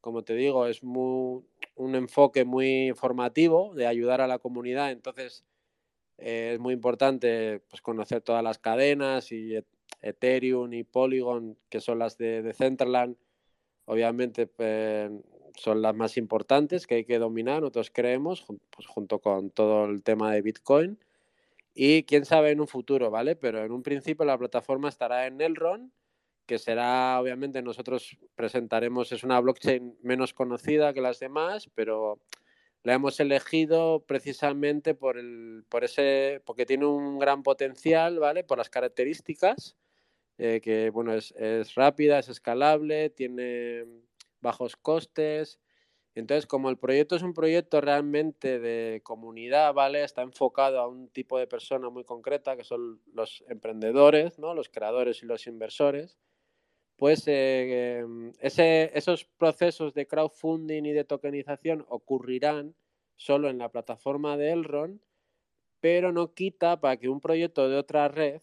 como te digo, es muy, un enfoque muy formativo de ayudar a la comunidad, entonces es muy importante pues, conocer todas las cadenas y Ethereum y Polygon, que son las de, de Centerland, obviamente pues, son las más importantes que hay que dominar, nosotros creemos, pues, junto con todo el tema de Bitcoin. Y quién sabe en un futuro, ¿vale? Pero en un principio la plataforma estará en Elrond, que será, obviamente, nosotros presentaremos, es una blockchain menos conocida que las demás, pero la hemos elegido precisamente por, el, por ese, porque tiene un gran potencial, ¿vale? Por las características, eh, que, bueno, es, es rápida, es escalable, tiene bajos costes, entonces, como el proyecto es un proyecto realmente de comunidad, ¿vale? Está enfocado a un tipo de persona muy concreta, que son los emprendedores, ¿no? Los creadores y los inversores pues eh, em, esos procesos de crowdfunding y de tokenización ocurrirán solo en la plataforma de Elrond, pero no quita para que un proyecto de otra red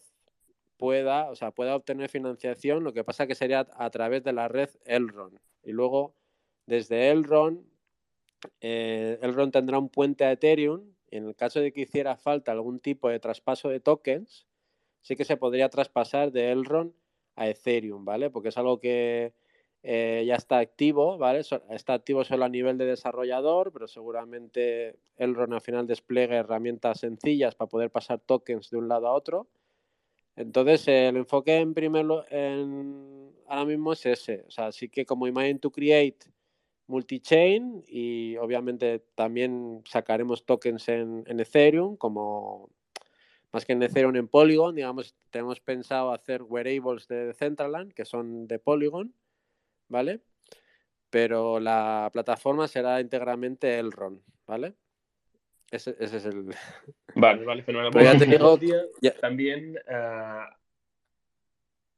pueda, o sea, pueda obtener financiación, lo que pasa que sería a través de la red Elrond. Y luego, desde Elrond, eh, Elrond tendrá un puente a Ethereum. en el caso de que hiciera falta algún tipo de traspaso de tokens, sí que se podría traspasar de Elrond a Ethereum, ¿vale? Porque es algo que eh, ya está activo, ¿vale? está activo solo a nivel de desarrollador, pero seguramente Elrond al final despliegue herramientas sencillas para poder pasar tokens de un lado a otro. Entonces, el enfoque en primer en, ahora mismo es ese. O sea, sí que como Imagine to Create multi-chain y obviamente también sacaremos tokens en, en Ethereum como más que en Ethereum en Polygon, digamos, tenemos pensado hacer wearables de Decentraland, que son de Polygon, ¿vale? Pero la plataforma será íntegramente Elrond, ¿vale? Ese, ese es el... Vale, vale, fenomenal. También uh,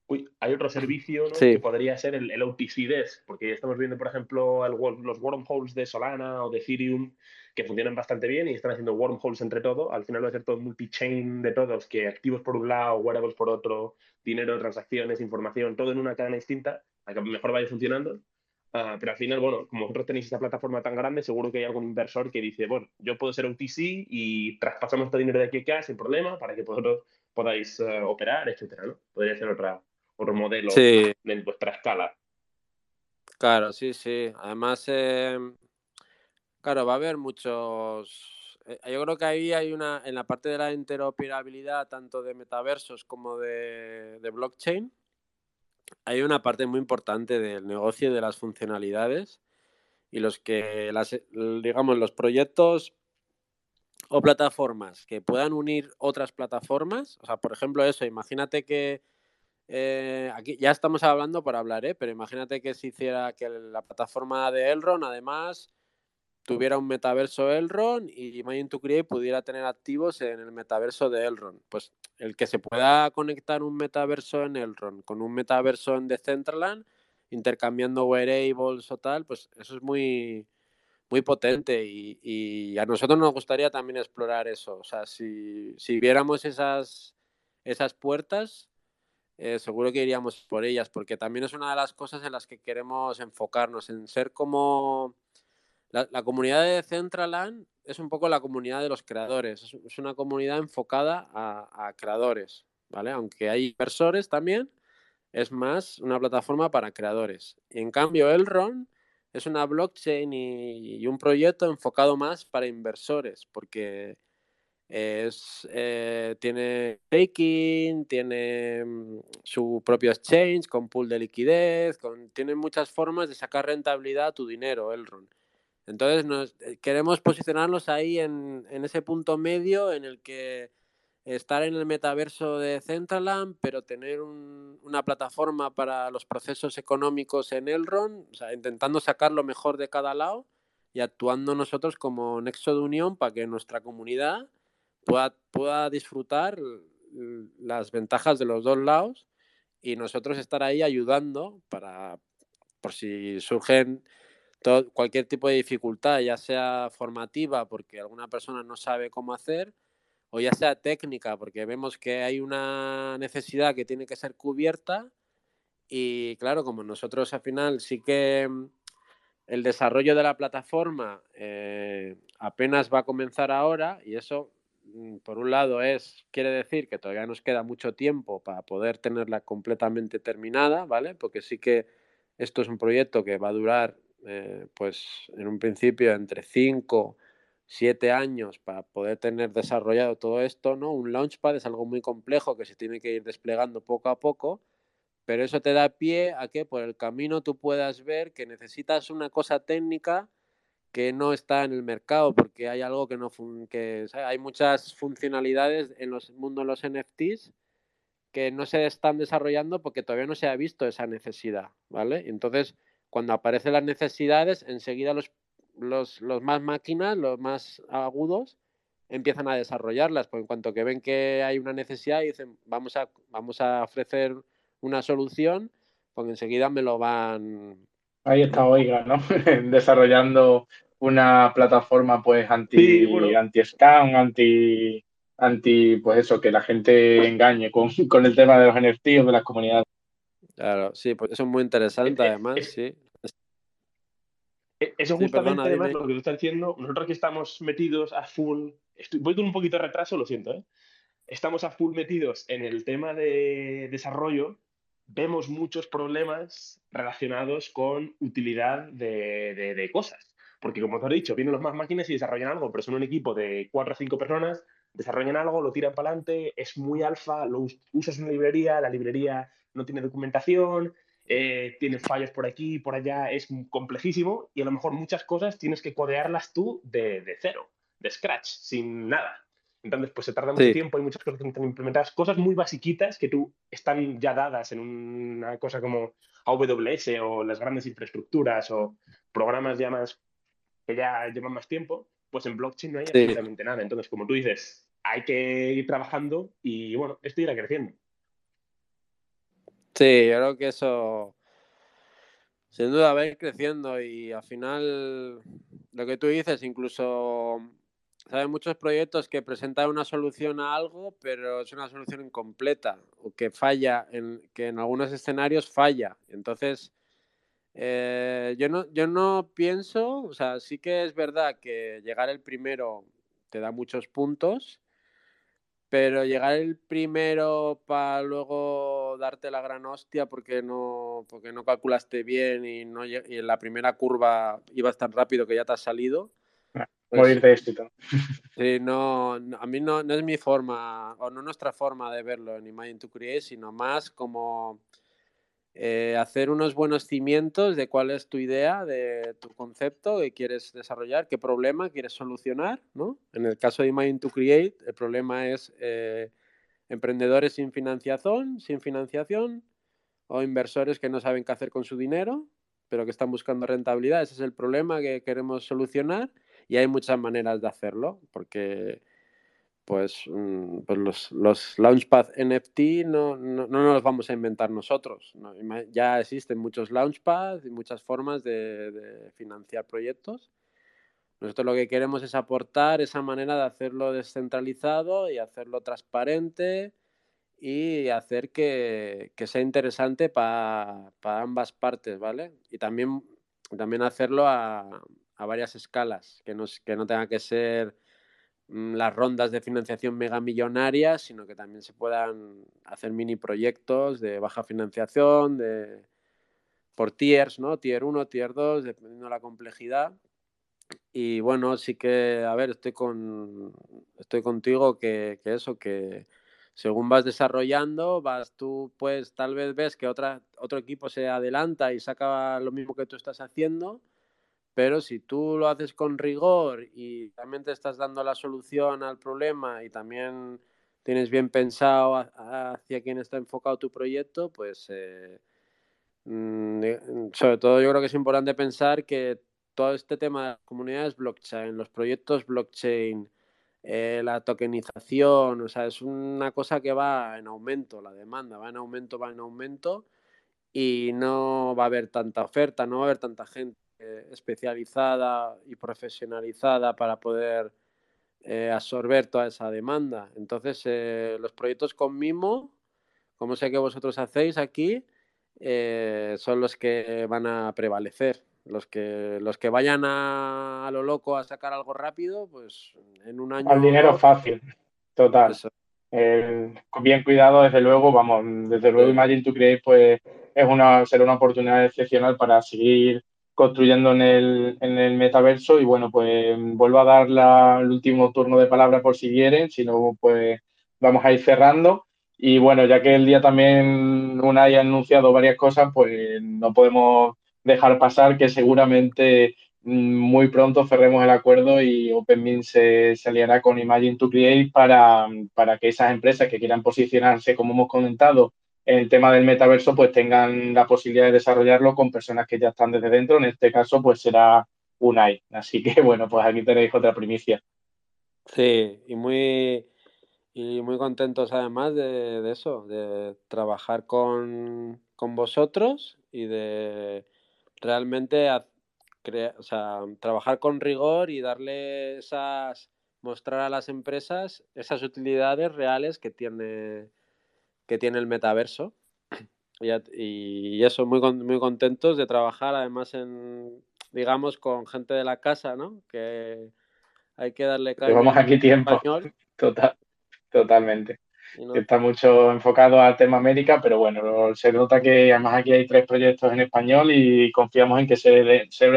Uy, hay otro servicio que podría ser el, el OTC porque estamos viendo, por ejemplo, los wormholes de Solana o de Ethereum que funcionan bastante bien y están haciendo wormholes entre todo. Al final va a ser todo multi-chain de todos, que activos por un lado, wearables por otro, dinero, transacciones, información, todo en una cadena distinta, a que mejor vaya funcionando. Ah, pero al final, bueno, como vosotros tenéis esta plataforma tan grande, seguro que hay algún inversor que dice, bueno, yo puedo ser OTC y traspasamos este dinero de aquí a acá sin problema para que vosotros podáis eh, operar, etcétera, ¿no? Podría ser otra, por modelo en vuestra escala. Claro, sí, sí. Además, em, claro, va a haber muchos. Eh, yo creo que ahí hay una, en la parte de la interoperabilidad, tanto de metaversos como de, blockchain, hay una parte muy importante del negocio y de las funcionalidades y los que, las, digamos, los proyectos o plataformas que puedan unir otras plataformas, o sea, por ejemplo, eso, imagínate que eh, aquí ya estamos hablando por hablar, ¿eh? pero imagínate que se hiciera que la plataforma de Elrond además tuviera un metaverso Elrond y Imagine to Create pudiera tener activos en el metaverso de Elrond. Pues el que se pueda conectar un metaverso en Elrond con un metaverso en Decentraland, intercambiando wearables o tal, pues eso es muy, muy potente y, y, a nosotros nos gustaría también explorar eso. O sea, si, si viéramos esas, esas puertas, eh, seguro que iríamos por ellas, porque también es una de las cosas en las que queremos enfocarnos, en ser como... La, comunidad de Centraland es un poco la comunidad de los creadores, es, una comunidad enfocada a, creadores, ¿vale? Aunque hay inversores también, es más una plataforma para creadores. En cambio, Elrond es una blockchain y, un proyecto enfocado más para inversores, porque es, eh, tiene staking, tiene mm, su propio exchange con pool de liquidez, con, tiene muchas formas de sacar rentabilidad a tu dinero, Elrond. Entonces nos, eh, queremos posicionarnos ahí en, ese punto medio en el que estar en el metaverso de Centraland, pero tener una plataforma para los procesos económicos en Elrond, o sea, intentando sacar lo mejor de cada lado y actuando nosotros como nexo de unión para que nuestra comunidad pueda, disfrutar las ventajas de los dos lados y nosotros estar ahí ayudando para, por si surgen cualquier tipo de dificultad, ya sea formativa porque alguna persona no sabe cómo hacer, o ya sea técnica porque vemos que hay una necesidad que tiene que ser cubierta y claro, como nosotros al final sí que mm, el desarrollo de la plataforma eh, apenas va a comenzar ahora y eso Mm, por un lado es, quiere decir que todavía nos queda mucho tiempo para poder tenerla completamente terminada, ¿vale? Porque sí que esto es un proyecto que va a durar, eh, pues en un principio entre 5, 7 años para poder tener desarrollado todo esto, ¿no? Un launchpad es algo muy complejo que se tiene que ir desplegando poco a poco, pero eso te da pie a que por el camino tú puedas ver que necesitas una cosa técnica que no está en el mercado porque hay algo que no que hay muchas funcionalidades en los mundo de los NFTs que no se están desarrollando porque todavía no se ha visto esa necesidad, ¿vale? Entonces, cuando aparecen las necesidades, enseguida los, los, los más máquinas, los más agudos, empiezan a desarrollarlas, porque en cuanto que ven que hay una necesidad y dicen, vamos a, vamos a ofrecer una solución, pues enseguida me lo van... Ahí está Oiga, ¿no? Desarrollando una plataforma pues anti, anti scam, anti anti pues eso, que la gente engañe con, con el tema de los NFTs de las comunidades. Claro, sí, pues eso es muy interesante además, sí. Eso justamente además lo que tú estás diciendo, nosotros que estamos metidos a full, voy con un poquito de retraso, lo siento, ¿eh? estamos a full metidos en el tema de desarrollo vemos muchos problemas relacionados con utilidad de, cosas. Porque como te he dicho, vienen los más máquinas y desarrollan algo, pero son un equipo de cuatro o cinco personas, desarrollan algo, lo tiran para adelante, es muy alfa, lo usas una librería, la librería no tiene documentación, eh, tiene fallos por aquí, y por allá, es complejísimo y a lo mejor muchas cosas tienes que codearlas tú de, de cero, de scratch, sin nada. Entonces, pues se tarda mucho tiempo, hay muchas cosas que están implementadas, cosas muy basiquitas que tú están ya dadas en una cosa como AWS o las grandes infraestructuras o programas ya más que ya llevan más tiempo, pues en blockchain no hay absolutamente nada. Entonces, como tú dices, hay que ir trabajando y bueno, esto irá creciendo. Sí, yo creo que eso sin duda va a ir creciendo y al final lo que tú dices, incluso hay muchos proyectos que presentan una solución a algo, pero es una solución incompleta o que falla, en, que en algunos escenarios falla. Entonces, eh, yo, no, yo no pienso, o sea, sí que es verdad que llegar el primero te da muchos puntos, pero llegar el primero para luego darte la gran hostia porque no, porque no calculaste bien y, no, y en la primera curva ibas tan rápido que ya te has salido pues morir de éxito. Sí, no, a mí no, no, es mi forma, o no nuestra forma de verlo en Imagine to Create, sino más como eh, hacer unos buenos cimientos de cuál es tu idea, de tu concepto que quieres desarrollar, qué problema quieres solucionar, ¿no? En el caso de Imagine to Create, el problema es eh, emprendedores sin financiación, sin financiación, o inversores que no saben qué hacer con su dinero, pero que están buscando rentabilidad. Ese es el problema que queremos solucionar y hay muchas maneras de hacerlo, porque pues, mm, pues los, los Launchpad NFT no, no, no, los vamos a inventar nosotros. Ya existen muchos Launchpad y muchas formas de, financiar proyectos. Nosotros lo que queremos es aportar esa manera de hacerlo descentralizado y hacerlo transparente y hacer que, que sea interesante para ambas partes, ¿vale? Y también, también hacerlo a, a varias escalas, que no, que no tenga que ser las rondas de financiación megamillonarias, sino que también se puedan hacer mini proyectos de baja financiación, de por tiers, ¿no? Tier 1, tier 2, dependiendo de la complejidad. Y bueno, sí que, a ver, estoy con estoy contigo que, que eso, que según vas desarrollando, vas tú, pues tal vez ves que otra, otro equipo se adelanta y saca lo mismo que tú estás haciendo pero si tú lo haces con rigor y también te estás dando la solución al problema y también tienes bien pensado hacia quién está enfocado tu proyecto, pues eh, mm, sobre todo yo creo que es importante pensar que todo este tema de las comunidades blockchain, los proyectos blockchain, eh, la tokenización, o sea, es una cosa que va en aumento, la demanda va en aumento, va en aumento y no va a haber tanta oferta, no va a haber tanta gente eh, especializada y profesionalizada para poder eh, absorber toda esa demanda. Entonces, eh, los proyectos con Mimo, como sé que vosotros hacéis aquí, son los que van a prevalecer. Los que, los que vayan a, lo loco a sacar algo rápido, pues en un año... Al dinero fácil, total. bien cuidado, desde luego, vamos, desde luego Imagine to Create pues es una, será una oportunidad excepcional para seguir construyendo en el, en el metaverso. Y bueno, pues vuelvo a dar la, el último turno de palabra por si quieren, si no, pues vamos a ir cerrando. Y bueno, ya que el día también Unai ha anunciado varias cosas, pues no podemos dejar pasar que seguramente mm, muy pronto cerremos el acuerdo y OpenMint se, se con Imagine to Create para, para que esas empresas que quieran posicionarse, como hemos comentado, en el tema del metaverso, pues tengan la posibilidad de desarrollarlo con personas que ya están desde dentro. En este caso, pues será Unai. Así que bueno, pues aquí tenéis otra primicia. Sí, y muy, y muy contentos además de, eso, de trabajar con, vosotros y de realmente o sea, trabajar con rigor y darle esas, mostrar a las empresas esas utilidades reales que tiene, que tiene el metaverso. Y, y eso, muy, muy contentos de trabajar además en, digamos, con gente de la casa, ¿no? Que hay que darle Llevamos aquí tiempo. Total. Totalmente. Está mucho enfocado al tema América, pero bueno, se nota que además aquí hay tres proyectos en español y confiamos en que se, se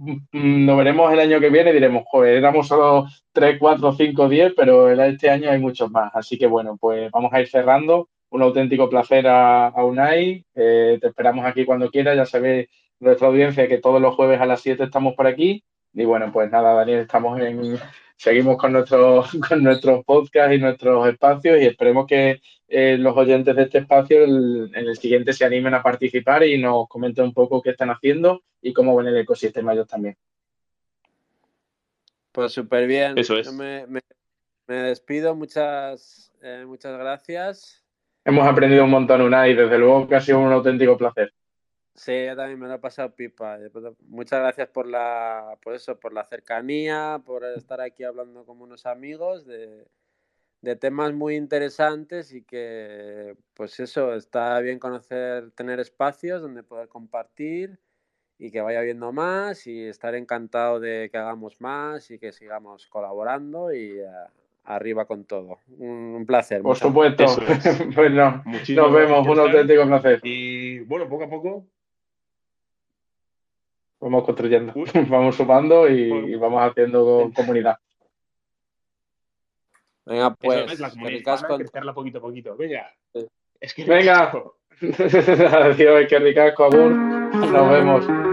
mm, nos veremos el año que viene diremos, joder, éramos solo 3, 4, 5, 10, pero este año hay muchos más. Así que bueno, pues vamos a ir cerrando. Un auténtico placer a, Unai. Eh, te esperamos aquí cuando quieras. Ya sabes nuestra audiencia que todos los jueves a las 7 estamos por aquí. Y bueno, pues nada, Daniel, estamos en, seguimos con nuestros con nuestros podcasts y nuestros espacios y esperemos que eh, los oyentes de este espacio en el siguiente se animen a participar y nos comenten un poco qué están haciendo y cómo ven el ecosistema ellos también. Pues súper bien. Eso es. me, despido, muchas, eh, muchas gracias. Hemos aprendido un montón, una y desde luego que ha sido un auténtico placer. Sí, yo también me lo he pasado pipa. Muchas gracias por la, por eso, por la cercanía, por estar aquí hablando como unos amigos de, temas muy interesantes y que, pues eso, está bien conocer, tener espacios donde poder compartir y que vaya viendo más y estar encantado de que hagamos más y que sigamos colaborando y eh, arriba con todo. Un, placer. Por supuesto. pues no, nos vemos, un auténtico placer. Y bueno, poco a poco vamos construyendo, vamos sumando y, vamos haciendo comunidad. Venga, pues. es la comunidad poquito a poquito. Venga. Es que Venga. Adiós, que ricasco, amor. Nos vemos.